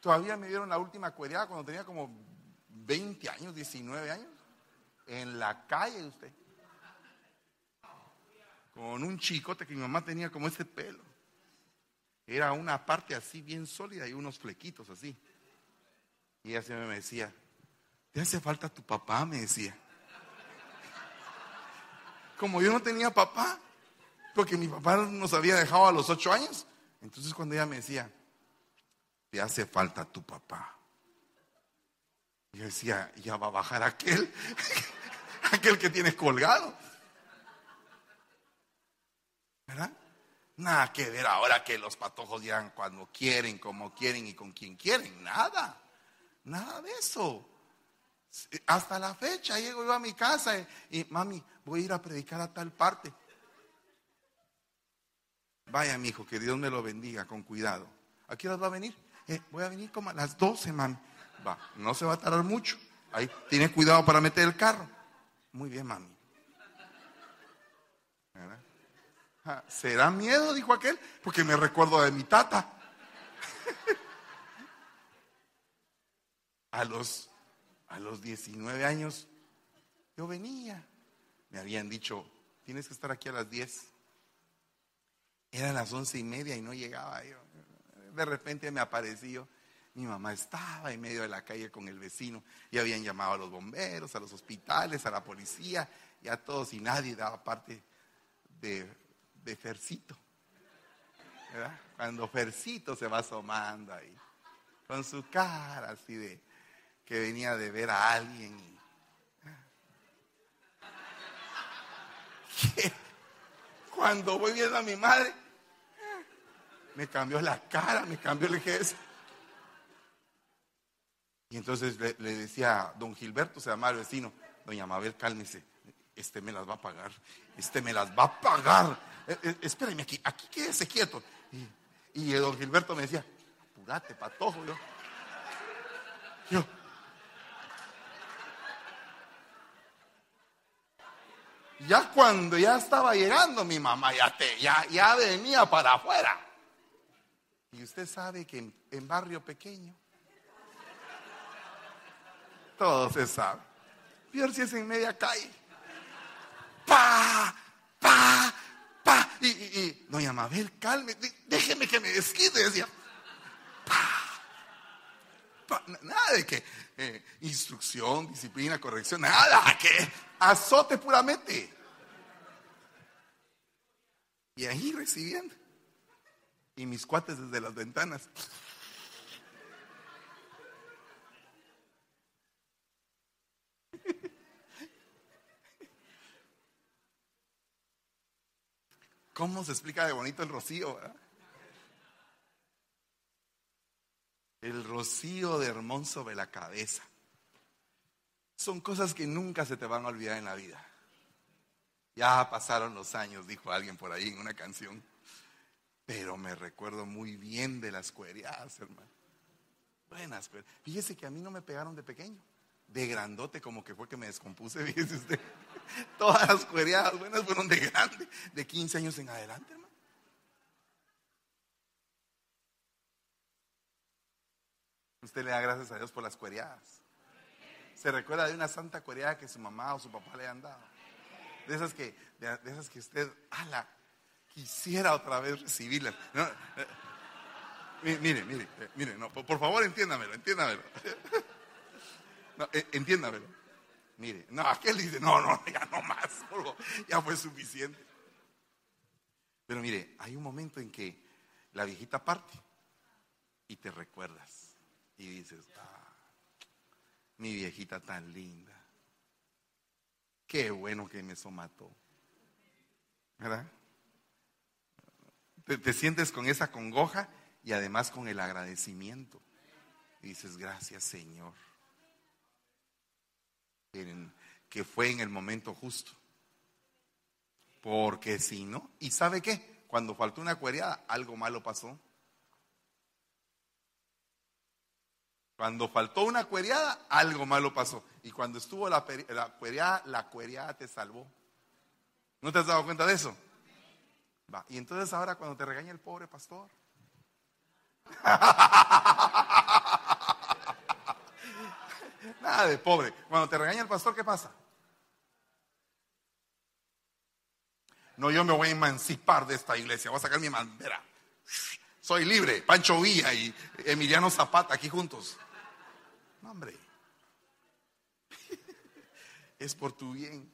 Todavía me dieron la última cuereada cuando tenía como 20 años, 19 años. En la calle usted. Con un chicote que mi mamá tenía como ese pelo. Era una parte así bien sólida y unos flequitos así. Y ella siempre me decía, ¿te hace falta tu papá? Me decía. Como yo no tenía papá, porque mi papá nos había dejado a los ocho años. Entonces cuando ella me decía, te hace falta tu papá. Yo decía, ya va a bajar aquel, aquel que tienes colgado. ¿Verdad? Nada que ver ahora que los patojos llegan cuando quieren, como quieren y con quien quieren. Nada. Nada de eso. Hasta la fecha llego yo a mi casa y, mami, voy a ir a predicar a tal parte. Vaya, mi hijo, que Dios me lo bendiga con cuidado. ¿A qué hora va a venir? Eh, voy a venir como a las 12, mami. Va, no se va a tardar mucho. Ahí, tiene cuidado para meter el carro. Muy bien, mami. Ah, ¿Será miedo? Dijo aquel, porque me recuerdo de mi tata. a los, a los 19 años, yo venía. Me habían dicho, tienes que estar aquí a las 10. Eran las once y media y no llegaba yo. De repente me apareció. Mi mamá estaba en medio de la calle con el vecino y habían llamado a los bomberos, a los hospitales, a la policía y a todos y nadie daba parte de, de Fercito. Cuando Fercito se va asomando ahí, con su cara así de que venía de ver a alguien. Cuando voy viendo a mi madre, me cambió la cara, me cambió el gesto. Y entonces le, decía don Gilberto, se llama el vecino, doña Mabel, cálmese, este me las va a pagar, este me las va a pagar. Eh, eh, espérenme aquí, aquí quédese quieto. Y, don Gilberto me decía, apurate, patojo. Yo, yo, ya cuando ya estaba llegando mi mamá, ya, te, ya, ya venía para afuera. Y usted sabe que en barrio pequeño todo se sabe. Peor si es en media calle. Pa, pa. Y, y, y doña Mabel, calme, déjeme que me desquite. Decía. Nada de que eh, instrucción, disciplina, corrección, nada, que azote puramente. Y ahí recibiendo. Y mis cuates desde las ventanas. ¿Cómo se explica de bonito el rocío? El rocío de Hermón sobre la cabeza. Son cosas que nunca se te van a olvidar en la vida. Ya pasaron los años, dijo alguien por ahí en una canción. Pero me recuerdo muy bien de las cueriadas, hermano. Buenas cueriadas. Fíjese que a mí no me pegaron de pequeño. De grandote, como que fue que me descompuse, fíjese usted. Todas las cuereadas buenas fueron de grande, de 15 años en adelante, hermano. Usted le da gracias a Dios por las cuereadas. Se recuerda de una santa cuereada que su mamá o su papá le han dado. De esas que, de, esas que usted, ala, quisiera otra vez recibirlas. Eh, mire, mire, mire, no, por, favor entiéndamelo, entiéndamelo. No, eh, entiéndamelo. Mire, no, aquel dice, no, no, ya no más, ya fue suficiente. Pero mire, hay un momento en que la viejita parte y te recuerdas y dices, ah, mi viejita tan linda, qué bueno que me somató. ¿Verdad? Te, te, sientes con esa congoja y además con el agradecimiento. Y dices, gracias Señor que fue en el momento justo. Porque si no, ¿y sabe qué? Cuando faltó una cuereada, algo malo pasó. Cuando faltó una cuereada, algo malo pasó. Y cuando estuvo la, la cuereada, la cuereada te salvó. ¿No te has dado cuenta de eso? Va. Y entonces ahora cuando te regaña el pobre pastor. Nada de pobre. Cuando te regaña el pastor, ¿qué pasa? No, yo me voy a emancipar de esta iglesia. Voy a sacar mi bandera. Soy libre. Pancho Villa y Emiliano Zapata aquí juntos. No, hombre. Es por tu bien.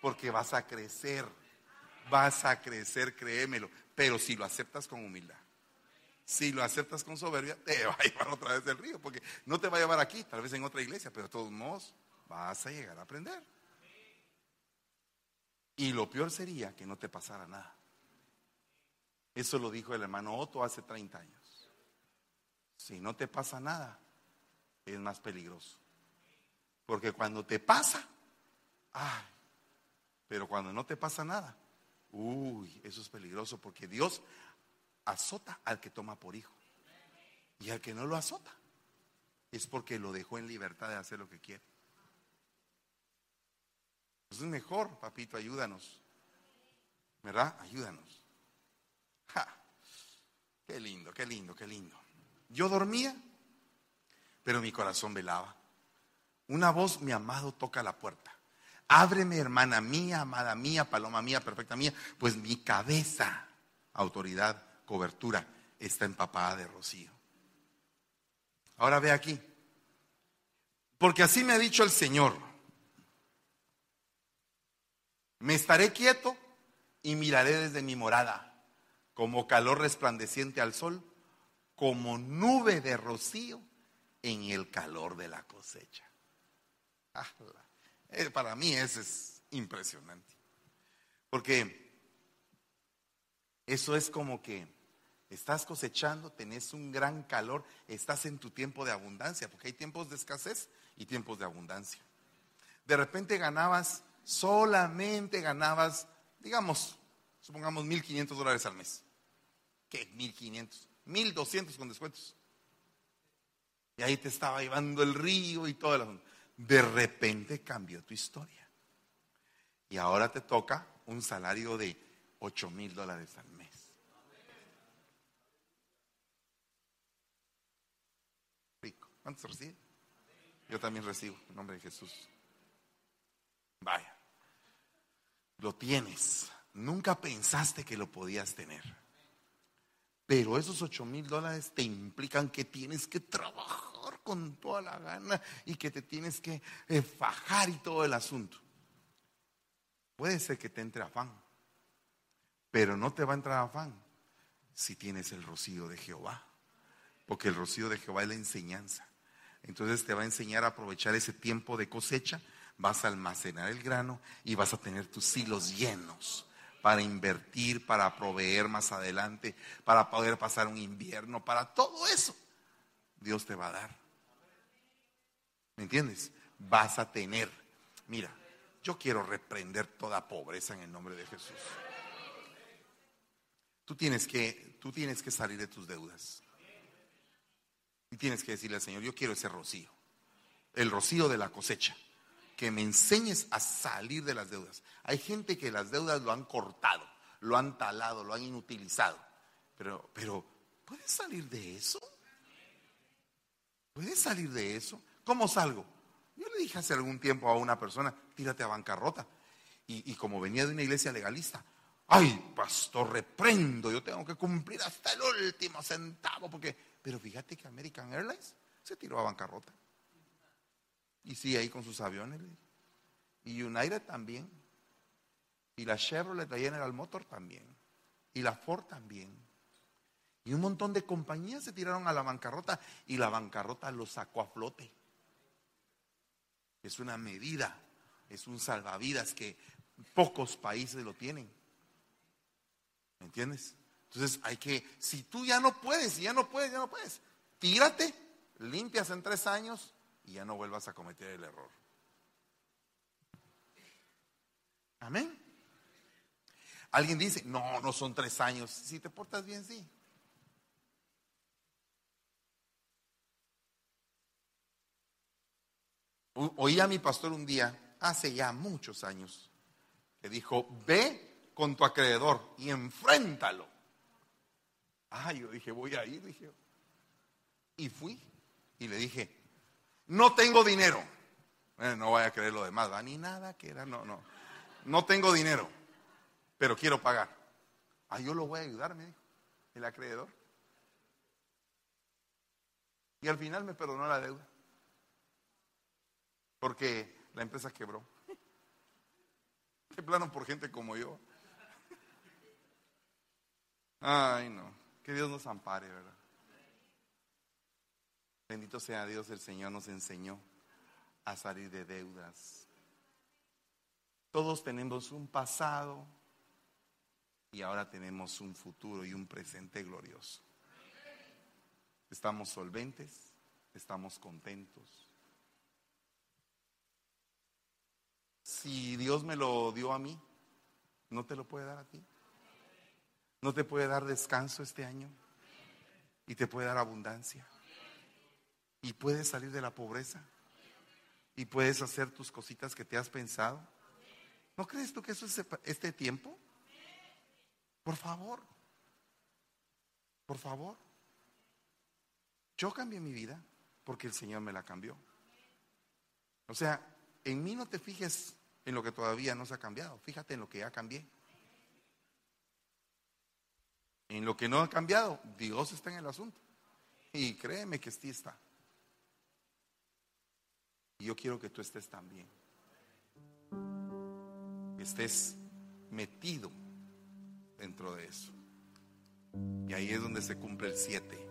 Porque vas a crecer. Vas a crecer, créemelo. Pero si lo aceptas con humildad. Si lo aceptas con soberbia, te va a llevar otra vez del río. Porque no te va a llevar aquí, tal vez en otra iglesia, pero de todos modos vas a llegar a aprender. Y lo peor sería que no te pasara nada. Eso lo dijo el hermano Otto hace 30 años. Si no te pasa nada, es más peligroso. Porque cuando te pasa, ay, pero cuando no te pasa nada, uy, eso es peligroso porque Dios azota al que toma por hijo. Y al que no lo azota, es porque lo dejó en libertad de hacer lo que quiere. Pues es mejor, papito, ayúdanos. ¿Verdad? Ayúdanos. Qué lindo, qué lindo, qué lindo. Yo dormía, pero mi corazón velaba. Una voz, mi amado, toca la puerta. Ábreme, hermana mía, amada mía, paloma mía, perfecta mía, pues mi cabeza, autoridad, cobertura, está empapada de rocío. Ahora ve aquí. Porque así me ha dicho el Señor. Me estaré quieto y miraré desde mi morada, como calor resplandeciente al sol, como nube de rocío en el calor de la cosecha. Eh, para mí eso es impresionante. Porque eso es como que estás cosechando, tenés un gran calor, estás en tu tiempo de abundancia, porque hay tiempos de escasez y tiempos de abundancia. De repente ganabas, solamente ganabas, digamos, supongamos 1.500 dólares al mes. ¿Qué? 1.500, 1.200 con descuentos. Y ahí te estaba llevando el río y todo el de repente cambió tu historia. Y ahora te toca un salario de 8 mil dólares al mes. Rico. ¿Cuántos recibe? Yo también recibo, en nombre de Jesús. Vaya. Lo tienes. Nunca pensaste que lo podías tener. Pero esos 8 mil dólares te implican que tienes que trabajar con toda la gana y que te tienes que eh, fajar y todo el asunto. Puede ser que te entre afán, pero no te va a entrar afán si tienes el rocío de Jehová, porque el rocío de Jehová es la enseñanza. Entonces te va a enseñar a aprovechar ese tiempo de cosecha, vas a almacenar el grano y vas a tener tus hilos llenos para invertir, para proveer más adelante, para poder pasar un invierno, para todo eso. Dios te va a dar. ¿Me entiendes? Vas a tener. Mira, yo quiero reprender toda pobreza en el nombre de Jesús. Tú tienes que, tú tienes que salir de tus deudas. Y tienes que decirle al Señor, yo quiero ese rocío. El rocío de la cosecha. Que me enseñes a salir de las deudas. Hay gente que las deudas lo han cortado, lo han talado, lo han inutilizado. Pero, pero, ¿puedes salir de eso? ¿Puedes salir de eso? ¿Cómo salgo? Yo le dije hace algún tiempo a una persona, tírate a bancarrota. Y, como venía de una iglesia legalista, ay, pastor, reprendo, yo tengo que cumplir hasta el último centavo, porque, pero fíjate que American Airlines se tiró a bancarrota. Y sí, ahí con sus aviones. Y United también. Y la Chevrolet, la General Motor también. Y la Ford también. Y un montón de compañías se tiraron a la bancarrota y la bancarrota los sacó a flote es una medida, es un salvavidas que pocos países lo tienen. ¿Me entiendes? Entonces hay que, si tú ya no puedes, si ya no puedes, ya no puedes, tírate, limpias en tres años y ya no vuelvas a cometer el error. Amén. Alguien dice, no, no son tres años. Si te portas bien, sí. Oí a mi pastor un día, hace ya muchos años, que dijo, ve con tu acreedor y enfréntalo. Ah, yo dije, voy a ir, dije. Y fui y le dije, no tengo dinero. no vaya a creer lo demás, ni nada que era, no, no. No tengo dinero, pero quiero pagar. Ah, yo lo voy a ayudar, me dijo, el acreedor. Y al final me perdonó la deuda. porque la empresa quebró. De plano por gente como yo. Ay, no. Que Dios nos ampare, ¿verdad? Bendito sea Dios, el Señor nos enseñó a salir de deudas. Todos tenemos un pasado y ahora tenemos un futuro y un presente glorioso. Estamos solventes, estamos contentos. Si Dios me lo dio a mí, ¿no te lo puede dar a ti? ¿No te puede dar descanso este año? Y te puede dar abundancia. Y puedes salir de la pobreza. Y puedes hacer tus cositas que te has pensado. ¿No crees tú que eso es este tiempo? Por favor. Por favor. Yo cambié mi vida porque el Señor me la cambió. O sea, en mí no te fijes en lo que todavía no se ha cambiado. Fíjate en lo que ya cambié. En lo que no ha cambiado, Dios está en el asunto. Y créeme que sí está. Y yo quiero que tú estés también. Estés metido dentro de eso. Y ahí es donde se cumple el 7.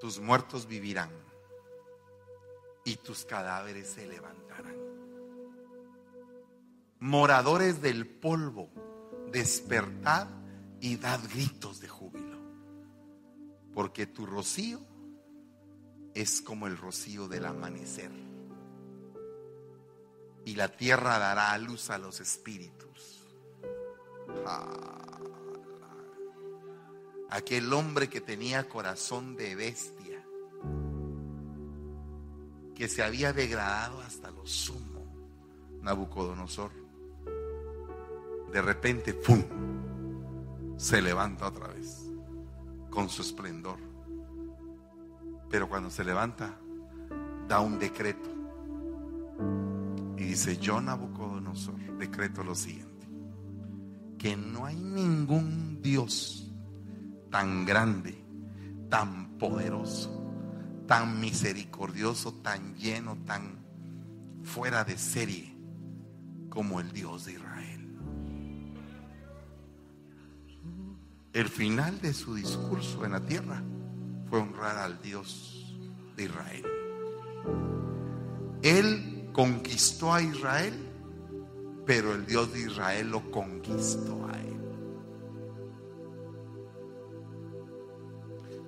Tus muertos vivirán y tus cadáveres se levantarán. Moradores del polvo, despertad y dad gritos de júbilo, porque tu rocío es como el rocío del amanecer. Y la tierra dará a luz a los espíritus. Aquel hombre que tenía corazón de bestia, que se había degradado hasta lo sumo, Nabucodonosor, de repente, ¡pum!, se levanta otra vez con su esplendor pero cuando se levanta, da un decreto. Y dice, yo Nabucodonosor, decreto lo siguiente, que no hay ningún Dios tan grande, tan poderoso, tan misericordioso, tan lleno, tan fuera de serie como el Dios de Israel. El final de su discurso en la tierra fue honrar al Dios de Israel. Él conquistó a Israel, pero el Dios de Israel lo conquistó a él.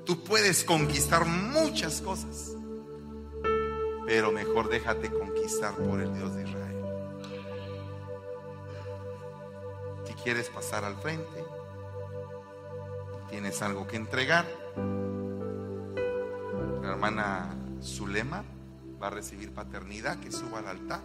Tú puedes conquistar muchas cosas, pero mejor déjate conquistar por el Dios de Israel. Si quieres pasar al frente, tienes algo que entregar, la hermana Zulema va a recibir paternidad, que suba al altar.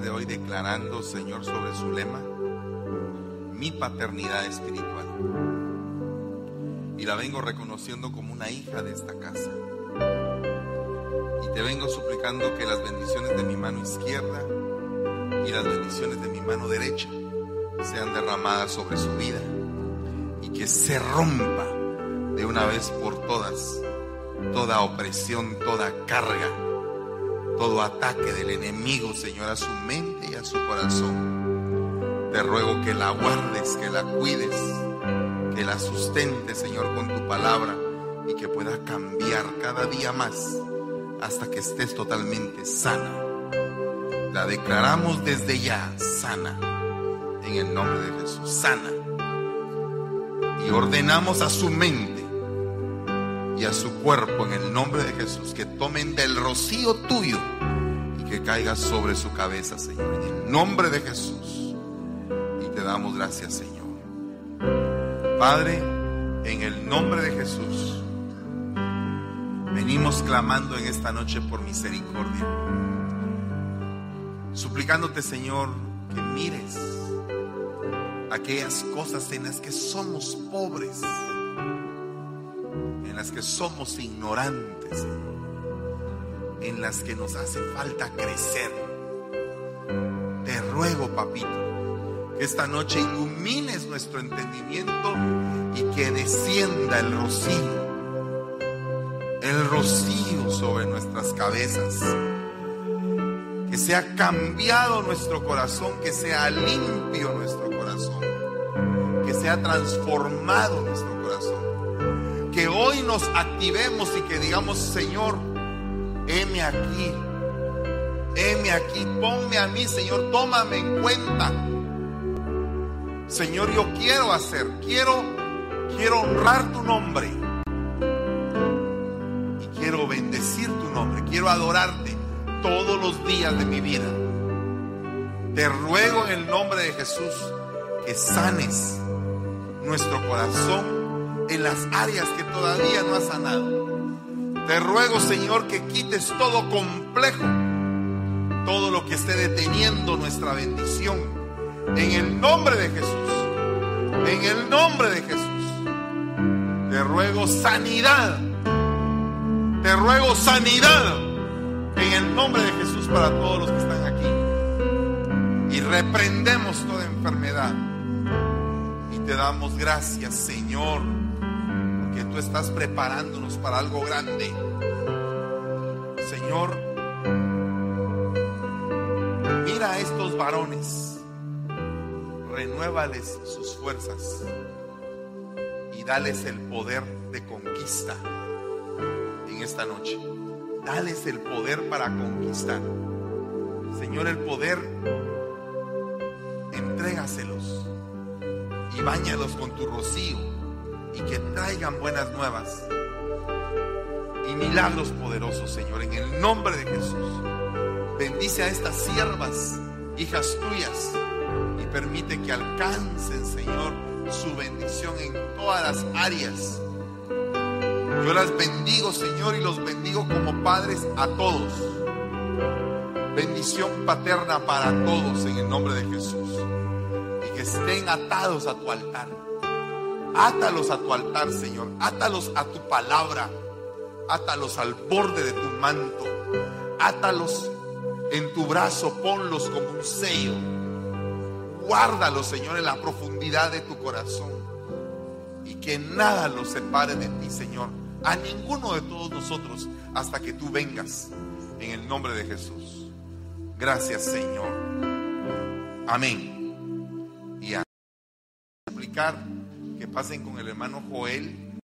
De hoy declarando, Señor, sobre su lema, mi paternidad espiritual. Y la vengo reconociendo como una hija de esta casa. Y te vengo suplicando que las bendiciones de mi mano izquierda y las bendiciones de mi mano derecha sean derramadas sobre su vida y que se rompa de una vez por todas toda opresión, toda carga todo ataque del enemigo, Señor, a su mente y a su corazón. Te ruego que la guardes, que la cuides, que la sustentes, Señor, con tu palabra y que pueda cambiar cada día más hasta que estés totalmente sana. La declaramos desde ya sana, en el nombre de Jesús, sana. Y ordenamos a su mente y a su cuerpo en el nombre de Jesús, que tomen del rocío tuyo y que caiga sobre su cabeza, Señor, en el nombre de Jesús. Y te damos gracias, Señor. Padre, en el nombre de Jesús, venimos clamando en esta noche por misericordia, suplicándote, Señor, que mires aquellas cosas en las que somos pobres, en las que somos ignorantes, en las que nos hace falta crecer. Te ruego, papito, que esta noche ilumines nuestro entendimiento y que descienda el rocío, el rocío sobre nuestras cabezas. Que sea cambiado nuestro corazón, que sea limpio nuestro corazón, que sea transformado nuestro. Que hoy nos activemos y que digamos, Señor, heme aquí, heme aquí, ponme a mí, Señor, tómame en cuenta. Señor, yo quiero hacer, quiero, quiero honrar tu nombre y quiero bendecir tu nombre, quiero adorarte todos los días de mi vida. Te ruego en el nombre de Jesús que sanes nuestro corazón en las áreas que todavía no has sanado. Te ruego, Señor, que quites todo complejo, todo lo que esté deteniendo nuestra bendición. En el nombre de Jesús, en el nombre de Jesús, te ruego sanidad. Te ruego sanidad en el nombre de Jesús para todos los que están aquí. Y reprendemos toda enfermedad. Y te damos gracias, Señor, porque tú estás preparándonos para algo grande. Señor, mira a estos varones, renuévales sus fuerzas y dales el poder de conquista en esta noche. Dales el poder para conquistar. Señor, el poder, entrégaselos y bañalos con tu rocío y que traigan buenas nuevas y milagros poderosos, Señor, en el nombre de Jesús. Bendice a estas siervas, hijas tuyas, y permite que alcancen, Señor, su bendición en todas las áreas. Yo las bendigo, Señor, y los bendigo como padres a todos. Bendición paterna para todos en el nombre de Jesús. Y que estén atados a tu altar. Átalos a tu altar, Señor. Átalos a tu palabra. Átalos al borde de tu manto. Átalos en tu brazo. Ponlos como un sello. Guárdalos, Señor, en la profundidad de tu corazón. Y que nada los separe de ti, Señor. A ninguno de todos nosotros hasta que tú vengas. En el nombre de Jesús. Gracias, Señor. Amén. Y a que pasen con el hermano Joel